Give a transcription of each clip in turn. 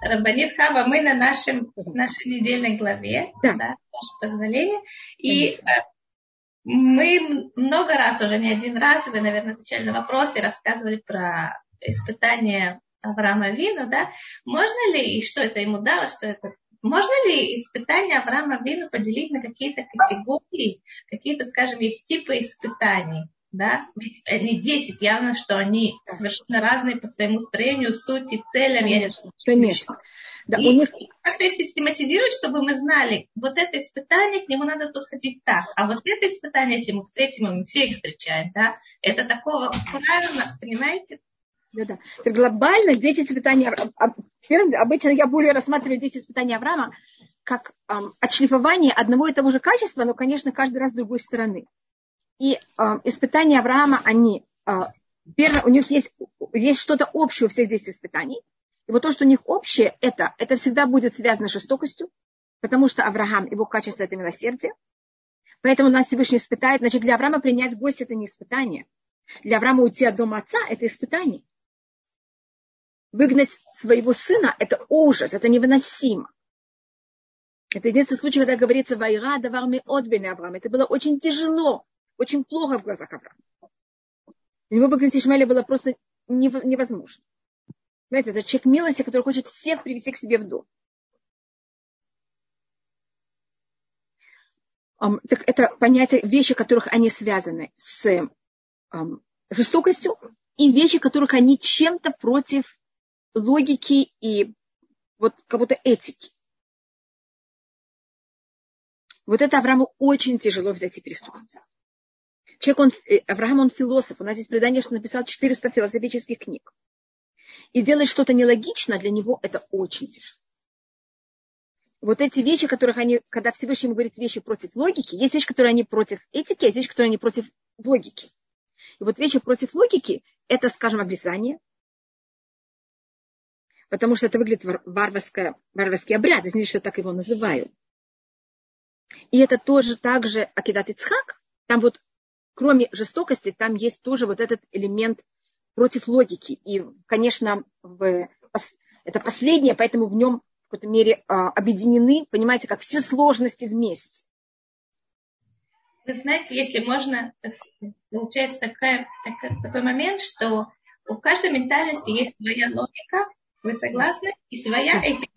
Рабанит Хава, мы на нашем, нашей недельной главе, да. да, ваше позволение. И э, мы много раз, уже не один раз, вы, наверное, отвечали на вопросы, рассказывали про испытания Авраама Вину, да, можно ли, и что это ему дало, что это можно ли испытания Авраама Вину поделить на какие-то категории, какие-то, скажем, есть типы испытаний? Да? Ведь они 10, явно, что они совершенно разные по своему строению, сути, целям. Конечно, конечно. Да, и у них... как-то систематизировать, чтобы мы знали, вот это испытание, к нему надо подходить так, а вот это испытание, если мы встретим, мы все их встречаем, да, это такого правильно, понимаете? Да, да. Глобально 10 испытаний Обычно я более рассматриваю 10 испытаний Авраама как эм, отшлифование одного и того же качества, но, конечно, каждый раз с другой стороны. И э, испытания Авраама, они, э, первое, у них есть, есть что-то общее у всех 10 испытаний. И вот то, что у них общее, это, это всегда будет связано с жестокостью, потому что Авраам, его качество – это милосердие. Поэтому нас Всевышний испытает. Значит, для Авраама принять гость – это не испытание. Для Авраама уйти от дома отца – это испытание. Выгнать своего сына – это ужас, это невыносимо. Это единственный случай, когда говорится «Вайра даварми отбени Авраам». Это было очень тяжело, очень плохо в глазах Авраама. Него выгнать Ишмаэля было просто невозможно. Понимаете, это человек милости, который хочет всех привести к себе в дом. Um, так это понятие, вещи, которых они связаны с um, жестокостью, и вещи, которых они чем-то против логики и вот как будто этики. Вот это Аврааму очень тяжело взять и приступить. Человек, он, э, Авраам, он философ. У нас есть предание, что написал 400 философических книг. И делать что-то нелогично, для него это очень тяжело. Вот эти вещи, которых они, когда Всевышний говорит вещи против логики, есть вещи, которые они против этики, а есть вещи, которые они против логики. И вот вещи против логики, это, скажем, обрезание, потому что это выглядит варварское, варварский обряд, извините, что так его называю. И это тоже также Акидат Ицхак, там вот кроме жестокости, там есть тоже вот этот элемент против логики. И, конечно, в, это последнее, поэтому в нем в какой-то мере а, объединены, понимаете, как все сложности вместе. Вы знаете, если можно, получается такая, такой, такой момент, что у каждой ментальности есть своя логика, вы согласны? И своя этика,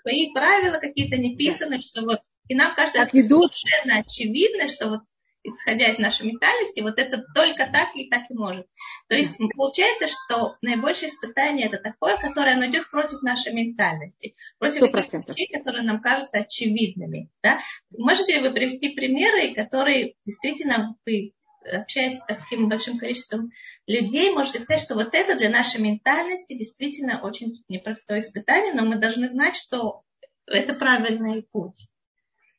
свои правила какие-то не писаны, что вот, и нам кажется, что совершенно очевидно, что вот исходя из нашей ментальности, вот это только так и так и может. То есть получается, что наибольшее испытание это такое, которое оно идет против нашей ментальности, против 100%. вещей, которые нам кажутся очевидными. Да? Можете ли вы привести примеры, которые действительно вы общаясь с таким большим количеством людей, можете сказать, что вот это для нашей ментальности действительно очень непростое испытание, но мы должны знать, что это правильный путь.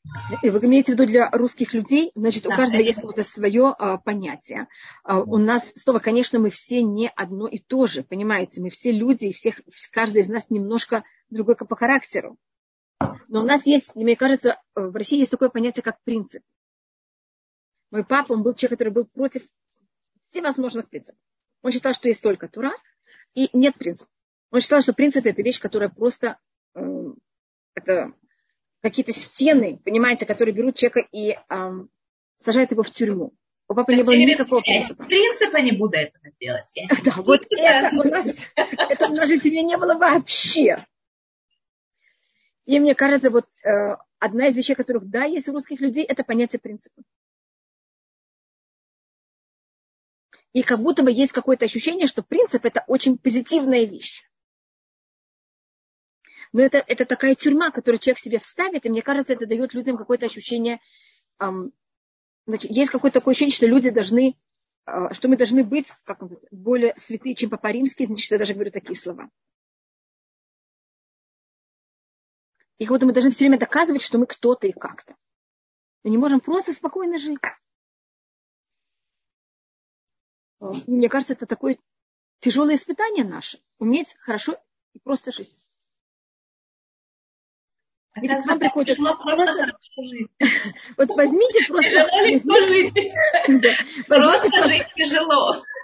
Вы имеете в виду для русских людей, значит, да, у каждого есть какое-то свое а, понятие. А, у нас, снова, конечно, мы все не одно и то же, понимаете, мы все люди, и всех, каждый из нас немножко другой по характеру. Но у нас есть, мне кажется, в России есть такое понятие, как принцип. Мой папа, он был человек, который был против всевозможных принципов. Он считал, что есть только Тура и нет принципа. Он считал, что принцип это вещь, которая просто э, это какие-то стены, понимаете, которые берут человека и э, сажают его в тюрьму. У папы не было никакого принципа. Принципа не буду этого делать. Да, вот это у нас, это в нашей семье не было вообще. И мне кажется, вот э, одна из вещей, которых, да, есть у русских людей, это понятие принципа. И как будто бы есть какое-то ощущение, что принцип это очень позитивная вещь. Но это, это такая тюрьма, которую человек себе вставит, и мне кажется, это дает людям какое-то ощущение, эм, значит, есть какое-то такое ощущение, что люди должны, э, что мы должны быть, как он более святые, чем Папа Римский, значит, я даже говорю такие слова. И как будто мы должны все время доказывать, что мы кто-то и как-то. Мы не можем просто спокойно жить. И мне кажется, это такое тяжелое испытание наше. Уметь хорошо и просто жить. И к вам приходит просто... Вот возьмите просто... Просто жить тяжело.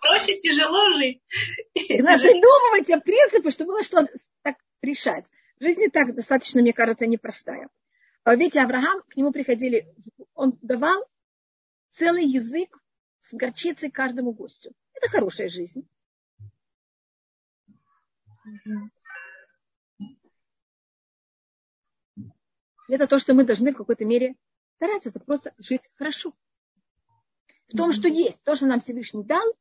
Проще тяжело жить. Придумывайте принципы, чтобы было что так решать. Жизнь не так достаточно, мне кажется, непростая. А видите, Авраам, к нему приходили, он давал целый язык с горчицей каждому гостю. Это хорошая жизнь. Это то, что мы должны в какой-то мере стараться, это просто жить хорошо. В том, что есть, то, что нам Всевышний дал,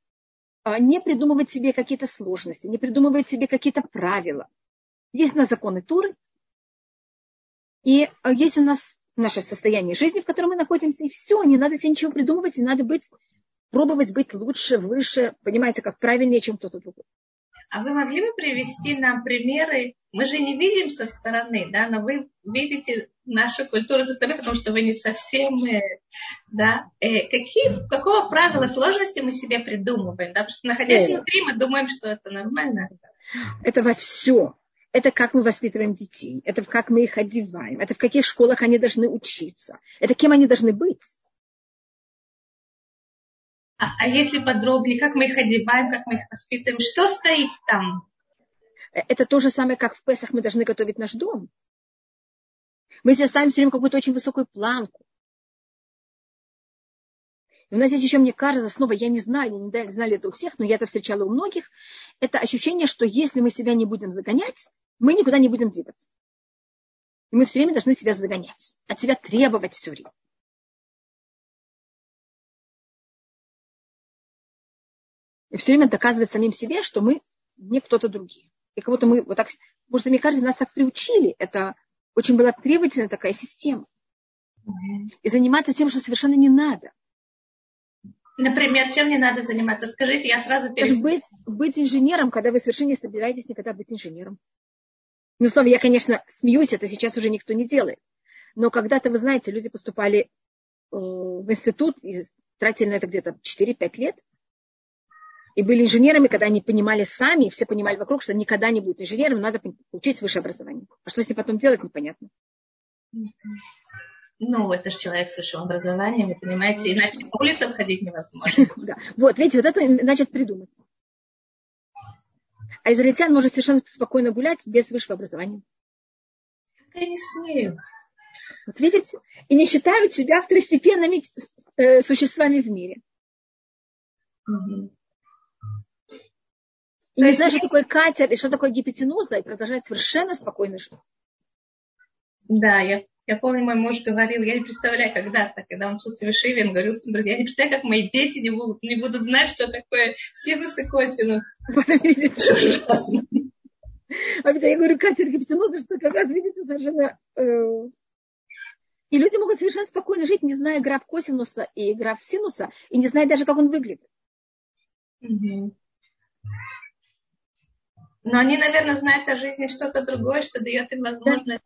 а, не придумывать себе какие-то сложности, не придумывать себе какие-то правила. Есть у нас законы Туры, и а, есть у нас наше состояние жизни, в котором мы находимся, и все, не надо себе ничего придумывать, не надо быть, пробовать быть лучше, выше, понимаете, как правильнее, чем кто-то другой. А вы могли бы привести нам примеры? Мы же не видим со стороны, да, но вы видите нашу культуру со стороны, потому что вы не совсем, э, да. Э, какие, какого правила сложности мы себе придумываем, да? Потому что находясь О. внутри, мы думаем, что это нормально. Это во все. Это как мы воспитываем детей, это как мы их одеваем, это в каких школах они должны учиться, это кем они должны быть. А, а если подробнее, как мы их одеваем, как мы их воспитываем, что стоит там? Это то же самое, как в Песах мы должны готовить наш дом. Мы себе ставим все время какую-то очень высокую планку. И у нас здесь еще, мне кажется, снова, я не знаю, не знаю это у всех, но я это встречала у многих, это ощущение, что если мы себя не будем загонять, мы никуда не будем двигаться. И мы все время должны себя загонять, от себя требовать все время. и все время доказывать самим себе, что мы не кто-то другие. И кого-то мы вот так, может, мне кажется, нас так приучили. Это очень была требовательная такая система. И заниматься тем, что совершенно не надо. Например, чем не надо заниматься? Скажите, я сразу перейду. Быть, быть инженером, когда вы совершенно не собираетесь никогда быть инженером. Ну, словом, я, конечно, смеюсь, это сейчас уже никто не делает. Но когда-то, вы знаете, люди поступали э, в институт и тратили на это где-то 4-5 лет, и были инженерами, когда они понимали сами, все понимали вокруг, что никогда не будут инженером, надо получить высшее образование. А что с ним потом делать, непонятно. Ну, это же человек с высшим образованием, вы понимаете, иначе по улицам ходить невозможно. Да. Вот, видите, вот это значит придумать. А израильтян может совершенно спокойно гулять без высшего образования. Я не смею. Вот видите? И не считают себя второстепенными э, существами в мире. Угу. И не знаю, что такое катер и что такое гипотенуза, и продолжать совершенно спокойно жить. Да, я, я помню, мой муж говорил, я не представляю когда-то, когда он учился в Ишиве, он говорил своим друзьям, я не представляю, как мои дети не будут, не будут знать, что такое синус и косинус. А ведь я говорю, катер гипотенуза, что как раз, видите, совершенно... Э, и люди могут совершенно спокойно жить, не зная граф косинуса и граф синуса, и не зная даже, как он выглядит. Но они, наверное, знают о жизни что-то другое, что дает им возможность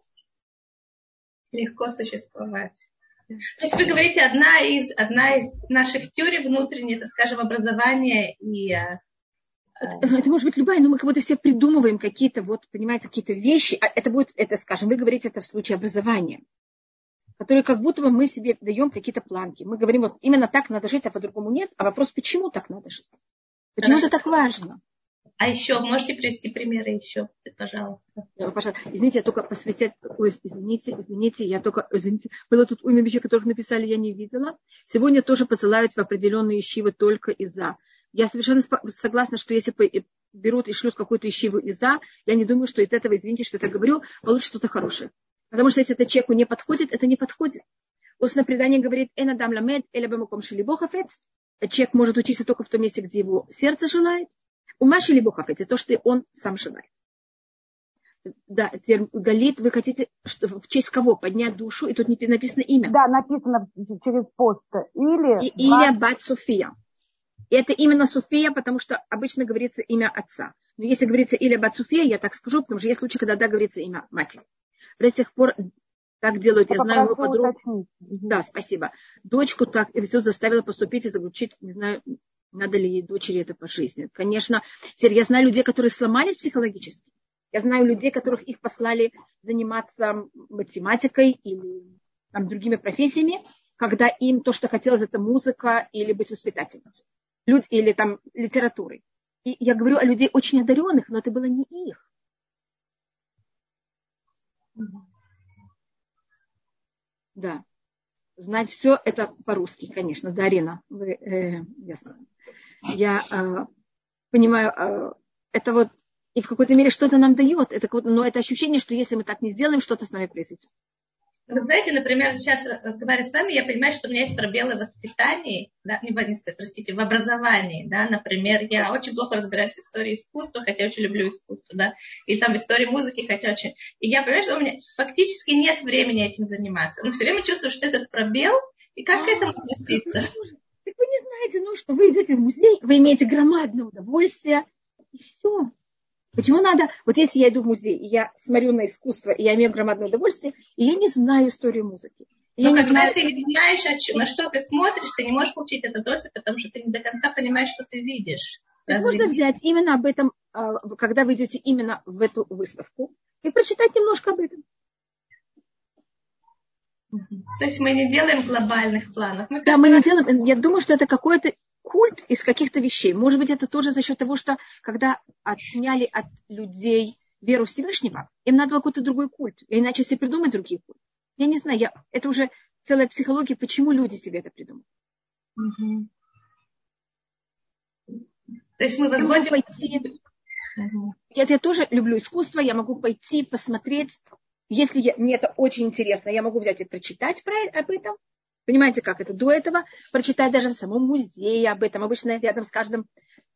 да. легко существовать. То есть вы говорите, одна из, одна из наших теорий внутренней, это, скажем, образование и... Э, это, это может быть любая, но мы как будто себе придумываем какие-то, вот, понимаете, какие-то вещи. А это будет, это, скажем, вы говорите это в случае образования, которые как будто бы мы себе даем какие-то планки. Мы говорим, вот именно так надо жить, а по-другому нет. А вопрос, почему так надо жить? Почему Хорошо. это так важно? А еще, можете привести примеры еще, пожалуйста? пожалуйста. Извините, я только посвятить, ой, извините, извините, я только, извините, было тут уйма вещей, которых написали, я не видела. Сегодня тоже посылают в определенные ищивы только из-за. Я совершенно согласна, что если берут и шлют какую-то ищиву из-за, я не думаю, что из этого, извините, что это говорю, получится что-то хорошее. Потому что если это человеку не подходит, это не подходит. Устное предание говорит, «Эна дам ламед, эля бамуком шелибохафец». Человек может учиться только в том месте, где его сердце желает. У Маши либо это то, что он сам желает. Да, Галит, вы хотите что, в честь кого поднять душу? И тут не написано имя. Да, написано через пост. Или... И, Илья Бат София. И это именно София, потому что обычно говорится имя отца. Но если говорится Илья Бат София, я так скажу, потому что есть случаи, когда да, говорится имя матери. До сих пор так делают. Я, я знаю его подругу. Да, спасибо. Дочку так все заставила поступить и заключить, не знаю, надо ли ей дочери это по жизни. Конечно, я знаю людей, которые сломались психологически. Я знаю людей, которых их послали заниматься математикой или там, другими профессиями, когда им то, что хотелось, это музыка или быть воспитательницей. Люди, или там литературой. И я говорю о людей очень одаренных, но это было не их. Да. Знать все это по-русски, конечно. Да, Арина, вы, э, ясно. Я э, понимаю, э, это вот и в какой-то мере что-то нам дает. Это, но это ощущение, что если мы так не сделаем, что-то с нами произойдет. Вы знаете, например, сейчас разговаривая с вами, я понимаю, что у меня есть пробелы в воспитании, да, не, не простите, в образовании, да, например, я очень плохо разбираюсь в истории искусства, хотя очень люблю искусство, да, и там в истории музыки, хотя очень, и я понимаю, что у меня фактически нет времени этим заниматься, но все время чувствую, что этот пробел, и как к этому относиться? Так вы не знаете, ну что, вы идете в музей, вы имеете громадное удовольствие, и все. Почему надо, вот если я иду в музей, и я смотрю на искусство, и я имею громадное удовольствие, и я не знаю историю музыки. Но когда знаю... ты не знаешь, на что ты смотришь, ты не можешь получить это удовольствие, потому что ты не до конца понимаешь, что ты видишь. можно взять именно об этом, а, когда вы идете именно в эту выставку, и прочитать немножко об этом. То есть мы не делаем глобальных планов. Мы да, мы не делаем. Я думаю, что это какое-то культ из каких-то вещей. Может быть, это тоже за счет того, что когда отняли от людей веру Всевышнего, им надо был какой-то другой культ. Иначе себе придумать другие культы. Я не знаю, я, это уже целая психология, почему люди себе это придумали. Угу. То есть мы возводим... пойти... Угу. Я, я тоже люблю искусство, я могу пойти посмотреть. Если я, мне это очень интересно, я могу взять и прочитать про, об этом, Понимаете, как это? До этого прочитать даже в самом музее об этом. Обычно рядом с каждым,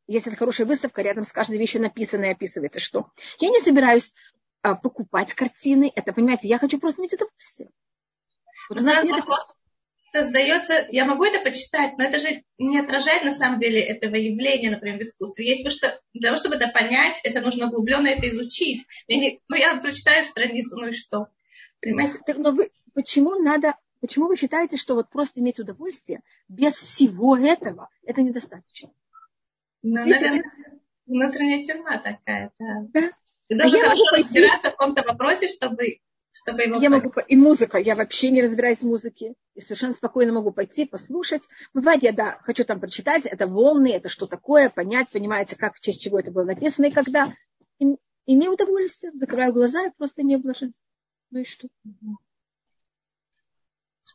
если это хорошая выставка, рядом с каждой вещью написано и описывается, что. Я не собираюсь а, покупать картины. Это, понимаете, я хочу просто иметь удовольствие. Вот у нас нет создается, я могу это почитать, но это же не отражает на самом деле этого явления, например, в искусстве. Есть что для того, чтобы это понять, это нужно углубленно это изучить. Я не, ну, я прочитаю страницу, ну и что? Понимаете? Так, но вы, почему надо Почему вы считаете, что вот просто иметь удовольствие без всего этого, это недостаточно? Ну, Видите, наверное, внутренняя тюрьма такая, да. да. Ты должен а хорошо разбираться в каком-то вопросе, чтобы, чтобы его... Я могу, и музыка, я вообще не разбираюсь в музыке, и совершенно спокойно могу пойти, послушать. Бывает, я, да, хочу там прочитать, это волны, это что такое, понять, понимаете, как, в честь чего это было написано и когда. И, имею удовольствие, закрываю глаза и просто имею блаженство. Ну и что?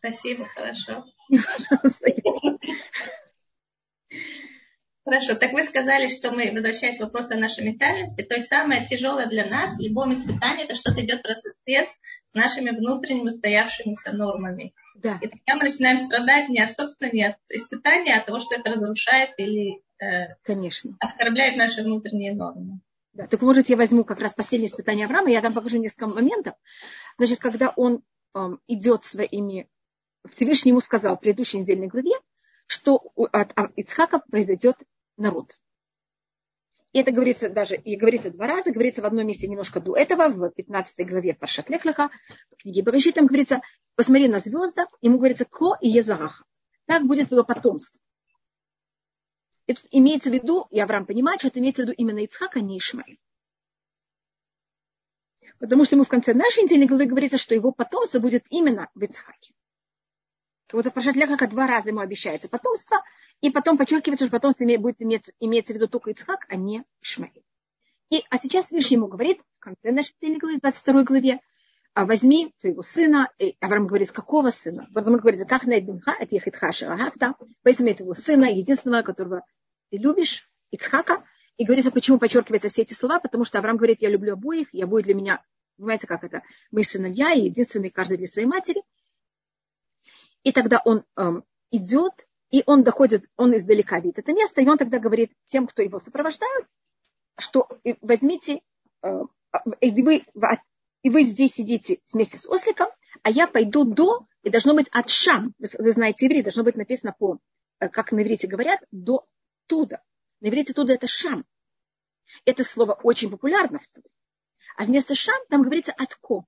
Спасибо, хорошо. Хорошо, так вы сказали, что мы, возвращаясь к вопросу о нашей ментальности, то есть самое тяжелое для нас в любом испытании, это что-то идет в разрез с нашими внутренними устоявшимися нормами. Да. И тогда мы начинаем страдать не от собственного не от испытания, а от того, что это разрушает или э, Конечно. оскорбляет наши внутренние нормы. Да, так может я возьму как раз последнее испытание Авраама, я там покажу несколько моментов. Значит, когда он эм, идет своими Всевышний ему сказал в предыдущей недельной главе, что от Ицхака произойдет народ. И это говорится даже, и говорится два раза, говорится в одном месте немножко до этого, в 15 главе Паршат Лехлаха, в книге Барыши, там говорится, посмотри на звезды, ему говорится Ко и Езараха. Так будет его потомство. Тут имеется в виду, и Авраам понимает, что это имеется в виду именно Ицхак, а не Ишмаэль. Потому что ему в конце нашей недельной главы говорится, что его потомство будет именно в Ицхаке. Вот в Паршат два раза ему обещается потомство, и потом подчеркивается, что потомство будет иметь, имеется в виду только Ицхак, а не Ишмаил. И, а сейчас Вишний ему говорит в конце нашей недельной главы, 22 главе, а возьми твоего сына, и Авраам говорит, какого сына? Он говорит, как найденха, от ехидха шарахта, возьми твоего сына, единственного, которого ты любишь, Ицхака, и говорится, почему подчеркиваются все эти слова, потому что Авраам говорит, я люблю обоих, я буду для меня, понимаете, как это, мы сыновья, и единственный каждый для своей матери – и тогда он эм, идет, и он доходит, он издалека видит это место, и он тогда говорит тем, кто его сопровождает, что возьмите, э, и, вы, и вы здесь сидите вместе с осликом, а я пойду до, и должно быть от шам, вы, вы знаете иврит, должно быть написано по, э, как на иврите говорят, до туда. На иврите туда это шам. Это слово очень популярно в Туре. А вместо шам там говорится отко.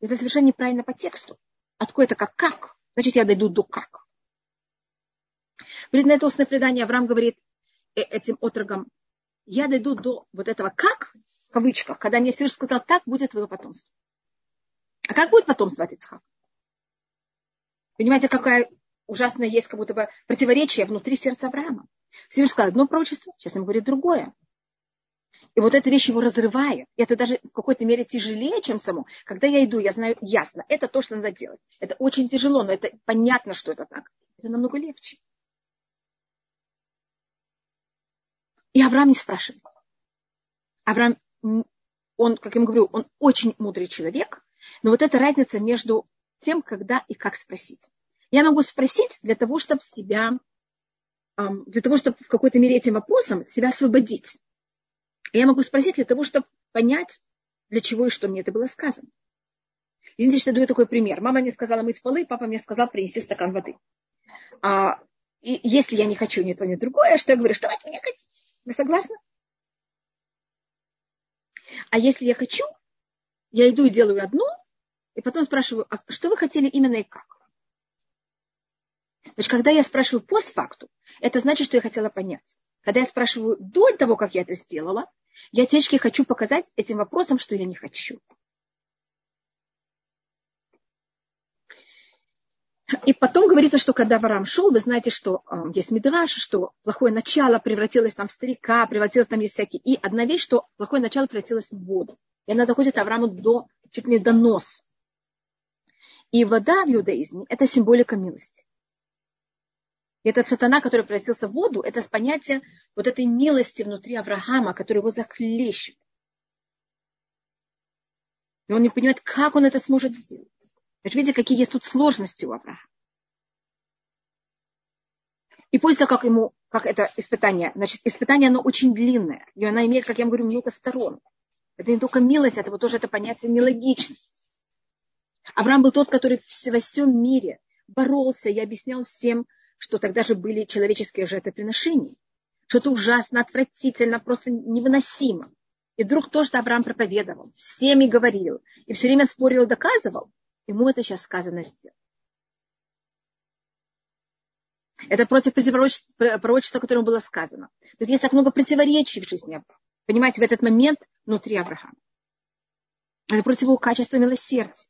Это совершенно неправильно по тексту. Отко это как как. Значит, я дойду до как. Говорит, на это устное предание Авраам говорит э, этим отрогам, я дойду до вот этого как, в кавычках, когда мне Всевышний сказал, так будет твое потомство. А как будет потомство от Ицхака? Понимаете, какая ужасная есть как будто бы противоречие внутри сердца Авраама. Всевышний сказал одно пророчество, сейчас ему говорит другое. И вот эта вещь его разрывает. И это даже в какой-то мере тяжелее, чем само. Когда я иду, я знаю ясно, это то, что надо делать. Это очень тяжело, но это понятно, что это так. Это намного легче. И Авраам не спрашивает. Авраам, он, как я ему говорю, он очень мудрый человек, но вот эта разница между тем, когда и как спросить. Я могу спросить для того, чтобы себя, для того, чтобы в какой-то мере этим вопросом себя освободить. Я могу спросить для того, чтобы понять, для чего и что мне это было сказано. Извините, что я даю такой пример. Мама мне сказала мыть полы, папа мне сказал принести стакан воды. А, и если я не хочу ни то, ни другое, что я говорю, что вы от меня хотите? Вы согласны? А если я хочу, я иду и делаю одно, и потом спрашиваю, а что вы хотели именно и как? Значит, когда я спрашиваю постфакту, это значит, что я хотела понять. Когда я спрашиваю до того, как я это сделала, я течке хочу показать этим вопросом, что я не хочу. И потом говорится, что когда Варам шел, вы знаете, что э, есть Мидраш, что плохое начало превратилось там в старика, превратилось там есть всякие. И одна вещь, что плохое начало превратилось в воду. И она доходит Аврааму до, чуть не до носа. И вода в иудаизме – это символика милости. И этот сатана, который превратился в воду, это понятие вот этой милости внутри Авраама, который его захлещет. И он не понимает, как он это сможет сделать. Значит, видите, какие есть тут сложности у Авраама. И после того, как ему, как это испытание, значит, испытание, оно очень длинное, и оно имеет, как я говорю, много сторон. Это не только милость, это вот тоже это понятие нелогичности. Авраам был тот, который во всем мире боролся и объяснял всем, что тогда же были человеческие жертвоприношения. Что это ужасно, отвратительно, просто невыносимо. И вдруг то, что Авраам проповедовал, всеми говорил, и все время спорил, доказывал, Ему это сейчас сказано сделать. Это против пророчества, которому было сказано. Тут есть так много противоречий в жизни. Понимаете, в этот момент внутри Авраама. Это против его качества милосердия.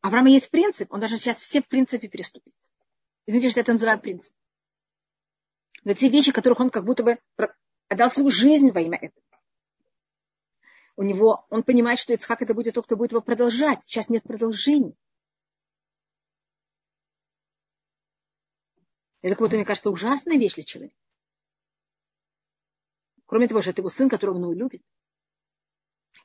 Авраама есть принцип, он даже сейчас все принципы переступит. Извините, что я это называю принцип. Это те вещи, которых он как будто бы отдал свою жизнь во имя этого у него, он понимает, что Ицхак это будет тот, кто будет его продолжать. Сейчас нет продолжения. Это какая-то, мне кажется, ужасная вещь для человека. Кроме того, что это его сын, которого он любит.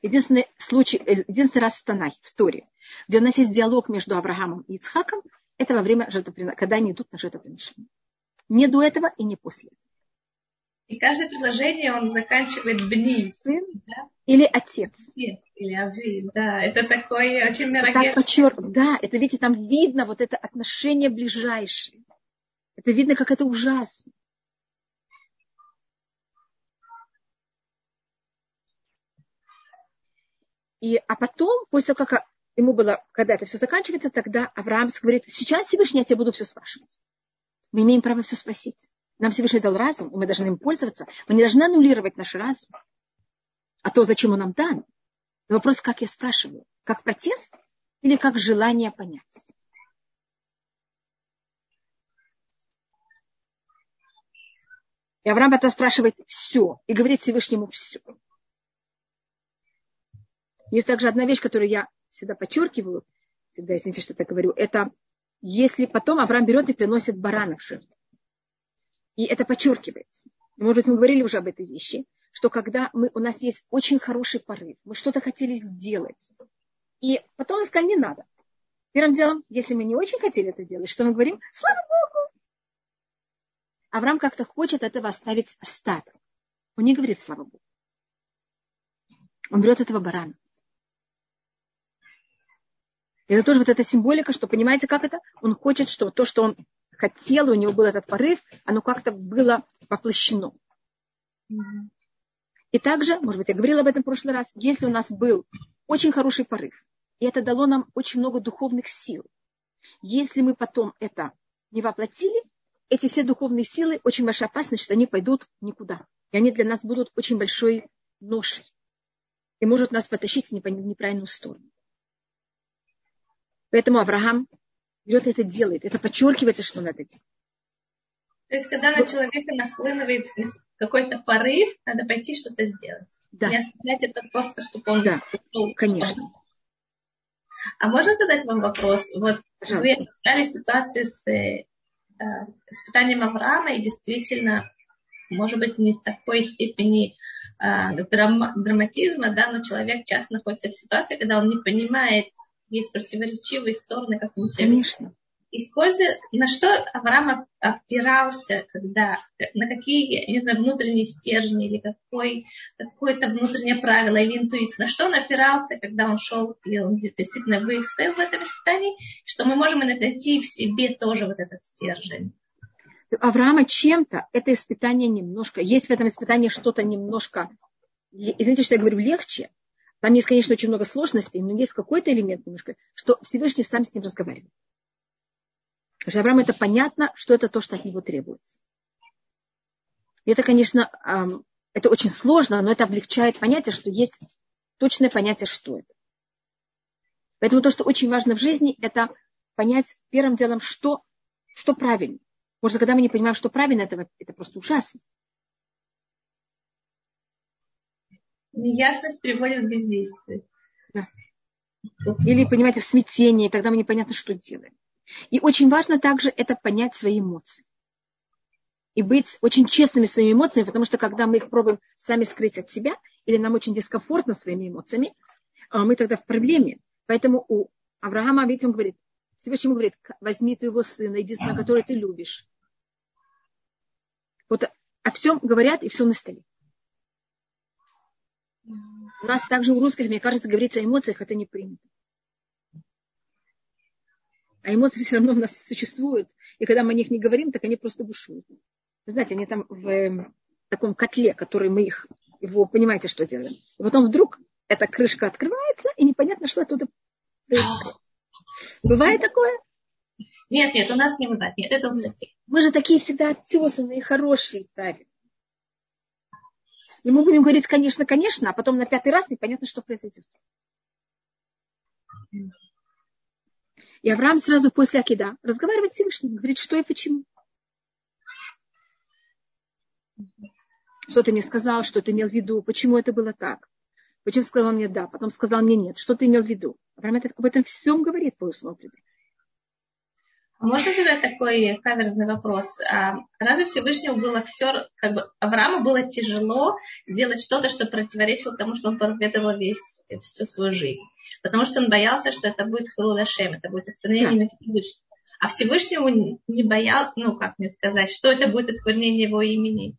Единственный случай, э, единственный раз в Танахе, в Торе, где у нас есть диалог между Авраамом и Ицхаком, это во время жертвоприношения, когда они идут на жертвоприношение. Не до этого и не после этого. И каждое предложение он заканчивает бни. Сын да? или отец. Или ави, да. Это такой очень мерогет. Да, это видите, там видно вот это отношение ближайшее. Это видно, как это ужасно. И, а потом, после того, как ему было, когда это все заканчивается, тогда Авраам говорит, сейчас Всевышний я тебя буду все спрашивать. Мы имеем право все спросить. Нам Всевышний дал разум, и мы должны им пользоваться. Мы не должны аннулировать наш разум. А то, зачем он нам дан. Вопрос, как я спрашиваю, как протест или как желание понять? И Авраам это спрашивает все и говорит Всевышнему все. Есть также одна вещь, которую я всегда подчеркиваю, всегда, извините, что так говорю, это если потом Авраам берет и приносит барана в жертву. И это подчеркивается. Может быть, мы говорили уже об этой вещи, что когда мы, у нас есть очень хороший порыв, мы что-то хотели сделать, и потом мы сказали, не надо. Первым делом, если мы не очень хотели это делать, что мы говорим? Слава Богу! Авраам как-то хочет этого оставить остаток. Он не говорит слава Богу. Он берет этого барана. Это тоже вот эта символика, что понимаете, как это? Он хочет, что то, что он хотел, у него был этот порыв, оно как-то было воплощено. И также, может быть, я говорила об этом в прошлый раз, если у нас был очень хороший порыв, и это дало нам очень много духовных сил, если мы потом это не воплотили, эти все духовные силы, очень большая опасность, что они пойдут никуда. И они для нас будут очень большой ношей. И может нас потащить в неправильную сторону. Поэтому Авраам берет это делает. Это подчеркивается, что надо делать. То есть, когда на человека нахлынывает какой-то порыв, надо пойти что-то сделать. Да. Не оставлять это просто, чтобы он... Да, ушел. конечно. А можно задать вам вопрос? Вот Пожалуйста. вы описали ситуацию с э, испытанием Авраама, и действительно, может быть, не в такой степени э, драма, драматизма, да, но человек часто находится в ситуации, когда он не понимает, есть противоречивые стороны, как ему себя Конечно. Используя, на что Авраам опирался, когда, на какие, не знаю, внутренние стержни или какой, какое-то внутреннее правило или интуиция, на что он опирался, когда он шел, и он действительно выстоял в этом испытании, что мы можем найти в себе тоже вот этот стержень. Авраама чем-то это испытание немножко, есть в этом испытании что-то немножко, извините, что я говорю легче, там есть, конечно, очень много сложностей, но есть какой-то элемент немножко, что Всевышний сам с ним разговаривает. Потому что Аврааму это понятно, что это то, что от него требуется. И это, конечно, это очень сложно, но это облегчает понятие, что есть точное понятие, что это. Поэтому то, что очень важно в жизни, это понять первым делом, что, что правильно. Потому что когда мы не понимаем, что правильно, это, это просто ужасно. Неясность приводит к бездействию. Да. Или, понимаете, в смятении, тогда мы непонятно, что делаем. И очень важно также это понять свои эмоции. И быть очень честными своими эмоциями, потому что когда мы их пробуем сами скрыть от себя, или нам очень дискомфортно своими эмоциями, а, мы тогда в проблеме. Поэтому у Авраама, ведь он говорит, Всевышний говорит, возьми твоего сына, единственного, который ты любишь. Вот о всем говорят, и все на столе. У нас также у русских, мне кажется, говорится о эмоциях, это не принято а эмоции все равно у нас существуют. И когда мы о них не говорим, так они просто бушуют. Вы знаете, они там в эм, таком котле, который мы их, его, понимаете, что делаем. И потом вдруг эта крышка открывается, и непонятно, что оттуда происходит. Бывает такое? Нет, нет, у нас не бывает. Нет, это у соседей. Мы же такие всегда оттесанные, хорошие, правильно. И мы будем говорить, конечно, конечно, а потом на пятый раз непонятно, что произойдет. И Авраам сразу после Акида разговаривает с Всевышним, говорит, что и почему. Что ты мне сказал, что ты имел в виду, почему это было так. Почему сказал мне да, потом сказал мне нет. Что ты имел в виду? Авраам об этом всем говорит по устному. Можно задать такой каверзный вопрос? А разве Всевышнему было все, как бы Аврааму было тяжело сделать что-то, что противоречило тому, что он проповедовал весь, всю свою жизнь? Потому что он боялся, что это будет хрулашем, это будет осквернение да. Всевышнего. А Всевышнему не боял, ну, как мне сказать, что это будет осквернение его имени.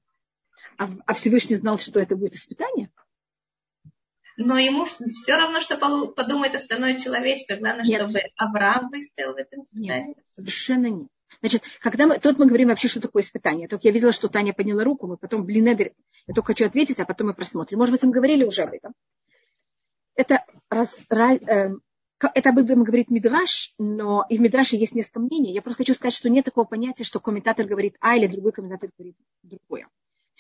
А, а Всевышний знал, что это будет испытание? Но ему все равно, что подумает остальное человечество. Главное, нет. чтобы Авраам выстоял в этом испытании. Нет, совершенно нет. Значит, когда мы, тут мы говорим вообще, что такое испытание. Только я видела, что Таня подняла руку, мы потом, блин, я только хочу ответить, а потом мы просмотрим. Может быть, мы говорили уже об этом. Это, раз, раз, э, это об этом говорит Мидраш, но и в Мидраше есть несколько мнений. Я просто хочу сказать, что нет такого понятия, что комментатор говорит А или другой комментатор говорит другое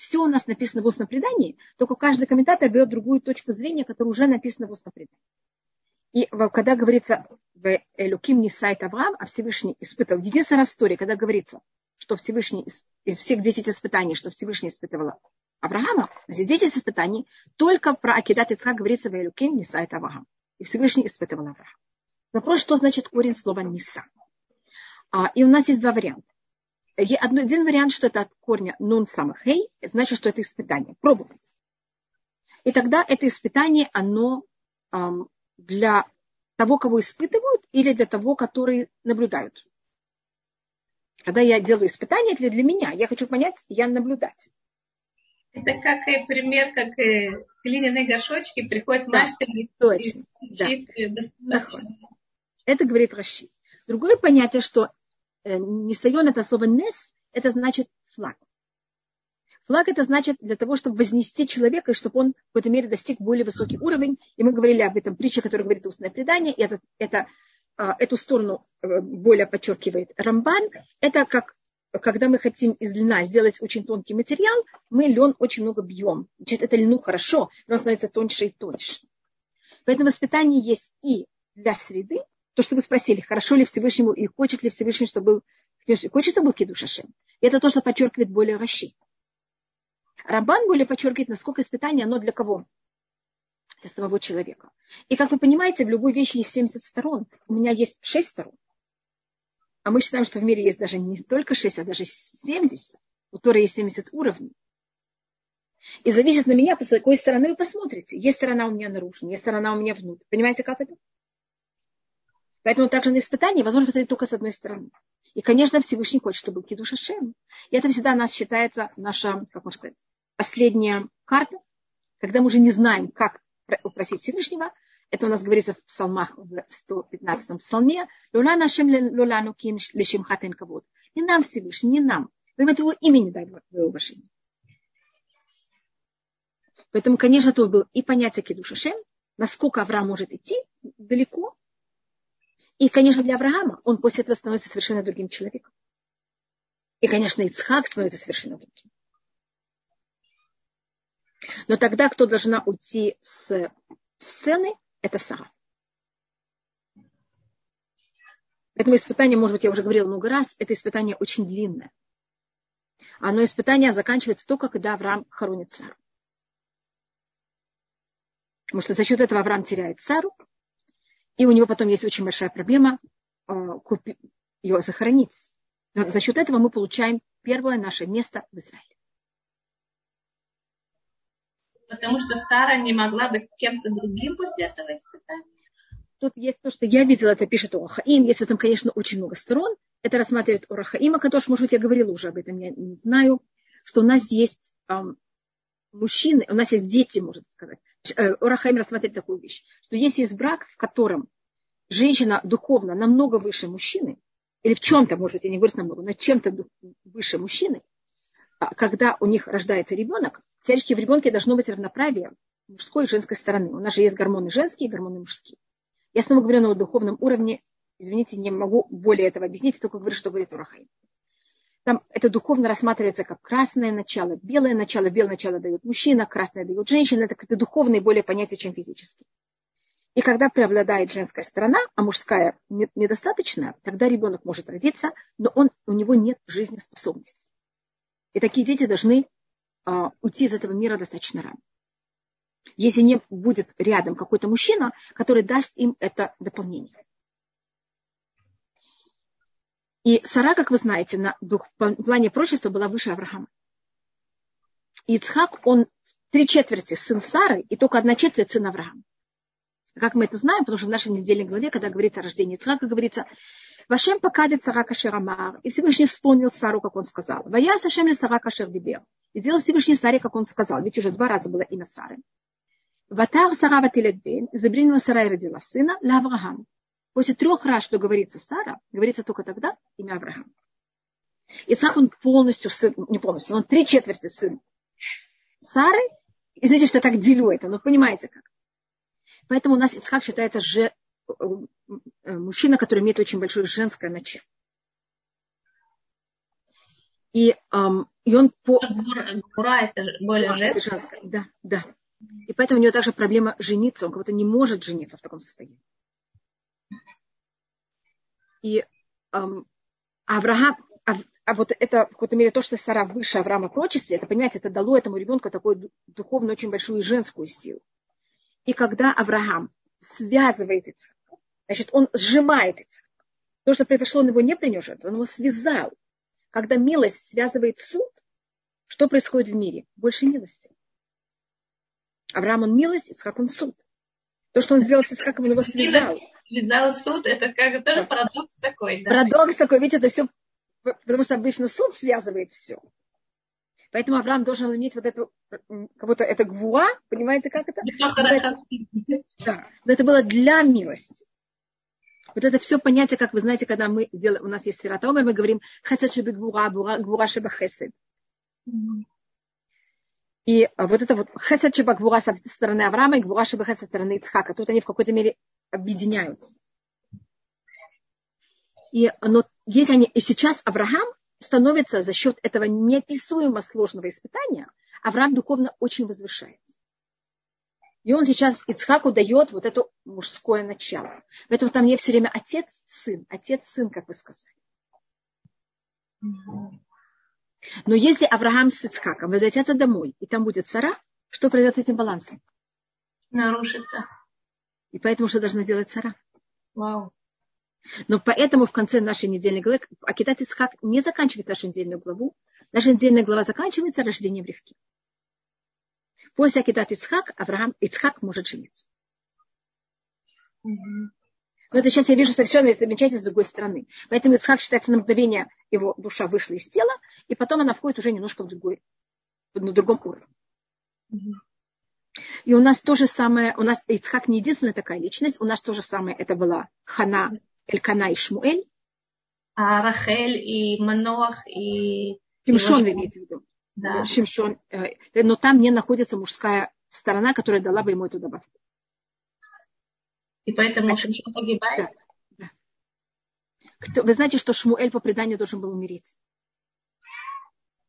все у нас написано в устном предании, только каждый комментатор берет другую точку зрения, которая уже написана в устном предании. И когда говорится в Элюким не сайт Авраам, а Всевышний испытывал. В истории, когда говорится, что Всевышний из всех 10 испытаний, что Всевышний испытывал Авраама, из 10 испытаний, только про Акидат Ицхак говорится в Элюким не сайт Авраам. И Всевышний испытывал Авраама. Вопрос, что значит корень слова Ниса. А, и у нас есть два варианта один вариант, что это от корня нун самахей, значит, что это испытание. Пробовать. И тогда это испытание, оно для того, кого испытывают, или для того, которые наблюдают. Когда я делаю испытание, это для меня. Я хочу понять, я наблюдать. Это как и пример, как и глиняные горшочки, приходит да, мастер и точно, да. Это говорит Раши. Другое понятие, что Э, нисайон это слово нес, это значит флаг. Флаг это значит для того, чтобы вознести человека, и чтобы он в какой-то мере достиг более высокий уровень. И мы говорили об этом притче, которая говорит устное предание, и это, это, а, эту сторону э, более подчеркивает Рамбан. Это как когда мы хотим из льна сделать очень тонкий материал, мы лен очень много бьем. Значит, это льну хорошо, но он становится тоньше и тоньше. Поэтому воспитание есть и для среды, то, что вы спросили, хорошо ли Всевышнему и хочет ли Всевышний, чтобы был, хочет, чтобы был Кидуш Ашем. Это то, что подчеркивает более Раши. Рамбан более подчеркивает, насколько испытание, оно для кого? Для самого человека. И как вы понимаете, в любой вещи есть 70 сторон. У меня есть 6 сторон. А мы считаем, что в мире есть даже не только 6, а даже 70. У Торы есть 70 уровней. И зависит на меня, с какой стороны вы посмотрите. Есть сторона у меня наружу, есть сторона у меня внутрь. Понимаете, как это? Поэтому также на испытании возможно посмотреть только с одной стороны. И, конечно, Всевышний хочет, чтобы был кидуш Ашем. И это всегда у нас считается наша, как можно сказать, последняя карта, когда мы уже не знаем, как упросить Всевышнего. Это у нас говорится в псалмах, в 115-м псалме. Лула нашим лулану ким лишим хатен кавод. Не нам Всевышний, не нам. Вы от его имени дай уважение. Поэтому, конечно, тут был и понятие кидуш Ашем, насколько Авраам может идти далеко, и, конечно, для Авраама он после этого становится совершенно другим человеком. И, конечно, Ицхак становится совершенно другим. Но тогда кто должна уйти с сцены, это Сара. Поэтому испытание, может быть, я уже говорила много раз, это испытание очень длинное. Оно испытание заканчивается только, когда Авраам хоронит Сару. Потому что за счет этого Авраам теряет Сару, и у него потом есть очень большая проблема э, ее захоронить. Но за счет этого мы получаем первое наше место в Израиле. Потому что Сара не могла быть кем-то другим после этого испытания? Тут есть то, что я видела, это пишет Орахаим. Есть в этом, конечно, очень много сторон. Это рассматривает Орахаим, о котором, может быть, я говорила уже об этом, я не знаю, что у нас есть эм, мужчины, у нас есть дети, можно сказать. Э, Орахайм рассмотреть такую вещь, что если есть брак, в котором женщина духовно намного выше мужчины, или в чем-то, может быть, я не говорю намного, но чем-то выше мужчины, а когда у них рождается ребенок, теоретически в ребенке должно быть равноправие мужской и женской стороны. У нас же есть гормоны женские и гормоны мужские. Я снова говорю на духовном уровне, извините, не могу более этого объяснить, только говорю, что говорит Урахай. Там это духовно рассматривается как красное начало, белое начало. Белое начало дает мужчина, красное дает женщина. Это какое-то духовное более понятие, чем физическое. И когда преобладает женская сторона, а мужская недостаточная, тогда ребенок может родиться, но он, у него нет жизнеспособности. И такие дети должны а, уйти из этого мира достаточно рано. Если не будет рядом какой-то мужчина, который даст им это дополнение. И Сара, как вы знаете, на дух, плане прочества была выше Авраама. Ицхак, он три четверти сын Сары, и только одна четверть сын Авраама. Как мы это знаем, потому что в нашей недельной главе, когда говорится о рождении Ицхака, говорится, Вашем покадет Сара Кашер и Всевышний вспомнил Сару, как он сказал. Вая Сашем ли Сара Кашер Дибер. И сделал Всевышний Саре, как он сказал, ведь уже два раза было имя Сары. Ватар Сара Ватилет Бен, забринила Сара и родила сына, Ла Авраам. После трех раз, что говорится Сара, говорится только тогда имя Авраама. Исаак, он полностью сын, не полностью, он три четверти сын Сары. И знаете, что я так делю это, но понимаете как. Поэтому у нас Ицхак считается же, э, мужчина, который имеет очень большое женское начало. И, эм, и он по... Гура это более женское. Да, да. И поэтому у него также проблема жениться. Он как будто не может жениться в таком состоянии. И эм, Авраам, а, а вот это в какой-то мере то, что Сара выше Авраама в прочестве, это, понимаете, это дало этому ребенку такую духовно очень большую женскую силу. И когда Авраам связывает Ицхака, значит, он сжимает Ицхака. То, что произошло, он его не принес жертву, он его связал. Когда милость связывает суд, что происходит в мире? Больше милости. Авраам он милость, Ицхак он суд. То, что он сделал с Ицхаком, он его связал связал суд, это как тоже парадокс такой. Да? Парадокс такой, видите, это все, потому что обычно суд связывает все. Поэтому Авраам должен иметь вот эту, как будто это гвуа, понимаете, как это? это да, но это было для милости. Вот это все понятие, как вы знаете, когда мы делаем, у нас есть сфера Томер, мы говорим хесед шеби гвуа, гвуа шеба хесед. И вот это вот хесед шеба гвуа со стороны Авраама и гвуа шеба хесед со стороны Ицхака. Тут они в какой-то мере объединяются. И, но если они, и сейчас Авраам становится за счет этого неописуемо сложного испытания, Авраам духовно очень возвышается. И он сейчас Ицхаку дает вот это мужское начало. Поэтому там не все время отец-сын, отец-сын, как вы сказали. Но если Авраам с Ицхаком возвратятся домой, и там будет цара, что произойдет с этим балансом? Нарушится. И поэтому что должна делать цара? Вау. Но поэтому в конце нашей недельной главы Акитат Ицхак не заканчивает нашу недельную главу. Наша недельная глава заканчивается рождением Ревки. После Акитат Ицхак Авраам Ицхак может жениться. Но это сейчас я вижу совершенно замечательно с другой стороны. Поэтому Ицхак считается на мгновение, его душа вышла из тела, и потом она входит уже немножко в другой, на другом уровне. И у нас то же самое, у нас Ицхак не единственная такая личность, у нас то же самое, это была Хана, Элькана и Шмуэль. А Рахель и Манох и... Шимшон вы имеете в виду. Да. Шимшон. Э, но там не находится мужская сторона, которая дала бы ему эту добавку. И поэтому Шимшон погибает? Да. да. Вы знаете, что Шмуэль по преданию должен был умереть.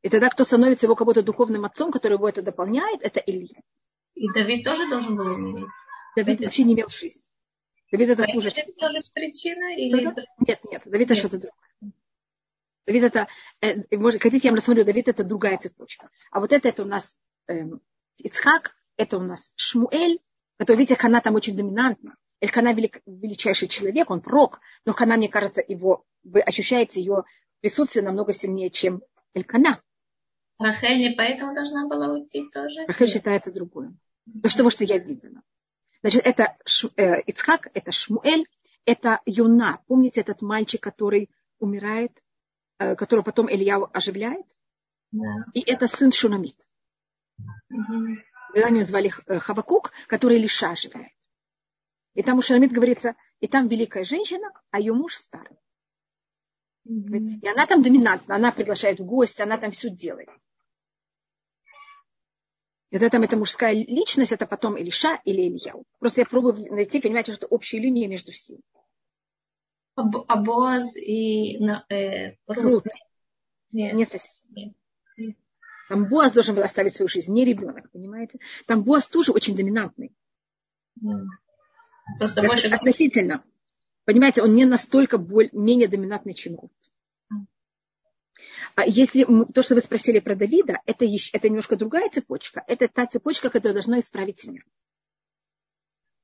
И тогда кто становится его кого-то духовным отцом, который его это дополняет, это Илья. И Давид тоже должен был умереть? Давид это... вообще не имел жизни. Давид это хуже. Это тоже причина? Или... Нет, нет, Давид это что-то другое. Давид это, э, может, хотите, я вам рассмотрю, Давид это другая цепочка. А вот это, это у нас э, Ицхак, это у нас Шмуэль, который, видите, Хана там очень доминантна. Эльхана велик, величайший человек, он прок, но Хана, мне кажется, его, вы ощущаете ее присутствие намного сильнее, чем Элькана. Рахель не поэтому должна была уйти тоже? Рахель считается другой. То, что, что я видела. Значит, это э, Ицхак, это Шмуэль, это Юна. Помните этот мальчик, который умирает, э, которого потом Илья оживляет? Да. И это сын Шунамит. Угу. Его звали э, Хавакук, который Лиша оживляет. И там у Шунамит говорится, и там великая женщина, а ее муж старый. Mm-hmm. И она там доминантна, она приглашает в гости, она там все делает. Это там это мужская личность, это потом Илиша или Ильяу. Просто я пробую найти, понимаете, что общие линии между всеми. А Боаз и э, Рут? Нет. Не совсем. Нет. Там Боаз должен был оставить свою жизнь, не ребенок, понимаете? Там Боаз тоже очень доминантный. Mm. Просто больше... Относительно. Понимаете, он не настолько боль, менее доминантный, чем Рут. А если то, что вы спросили про Давида, это, еще, это немножко другая цепочка. Это та цепочка, которая должна исправить мир.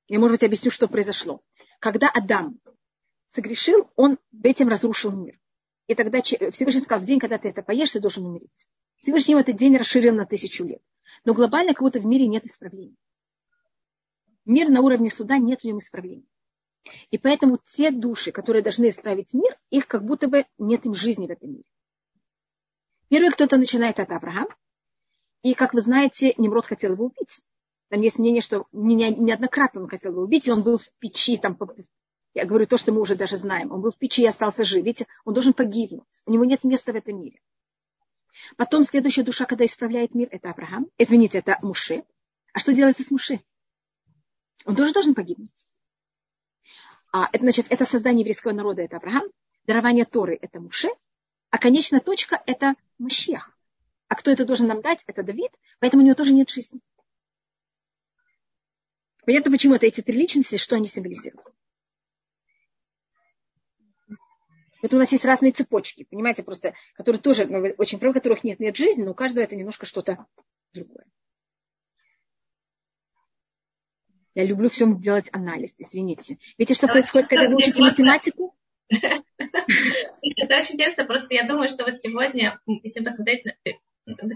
Я, может быть, объясню, что произошло. Когда Адам согрешил, он этим разрушил мир. И тогда Всевышний сказал, в день, когда ты это поешь, ты должен умереть. Всевышний этот день расширил на тысячу лет. Но глобально будто в мире нет исправления. Мир на уровне суда нет в нем исправления. И поэтому те души, которые должны исправить мир, их как будто бы нет им жизни в этом мире. Первый кто-то начинает это Авраам. И, как вы знаете, Немрод хотел его убить. Там есть мнение, что неоднократно он хотел его убить, и он был в печи, там, я говорю то, что мы уже даже знаем. Он был в печи и остался жив. Видите, он должен погибнуть. У него нет места в этом мире. Потом следующая душа, когда исправляет мир, это Авраам. Извините, это Муше. А что делается с Муше? Он тоже должен погибнуть. А, это, значит, это создание еврейского народа, это Авраам. Дарование Торы, это Муше. А конечная точка – это Машех. А кто это должен нам дать? Это Давид. Поэтому у него тоже нет жизни. Понятно, почему это эти три личности, что они символизируют. Это у нас есть разные цепочки, понимаете, просто, которые тоже, ну, очень правы, которых нет, нет жизни, но у каждого это немножко что-то другое. Я люблю всем делать анализ, извините. Видите, что происходит, когда вы учите математику? Это очень интересно, просто я думаю, что вот сегодня, если посмотреть на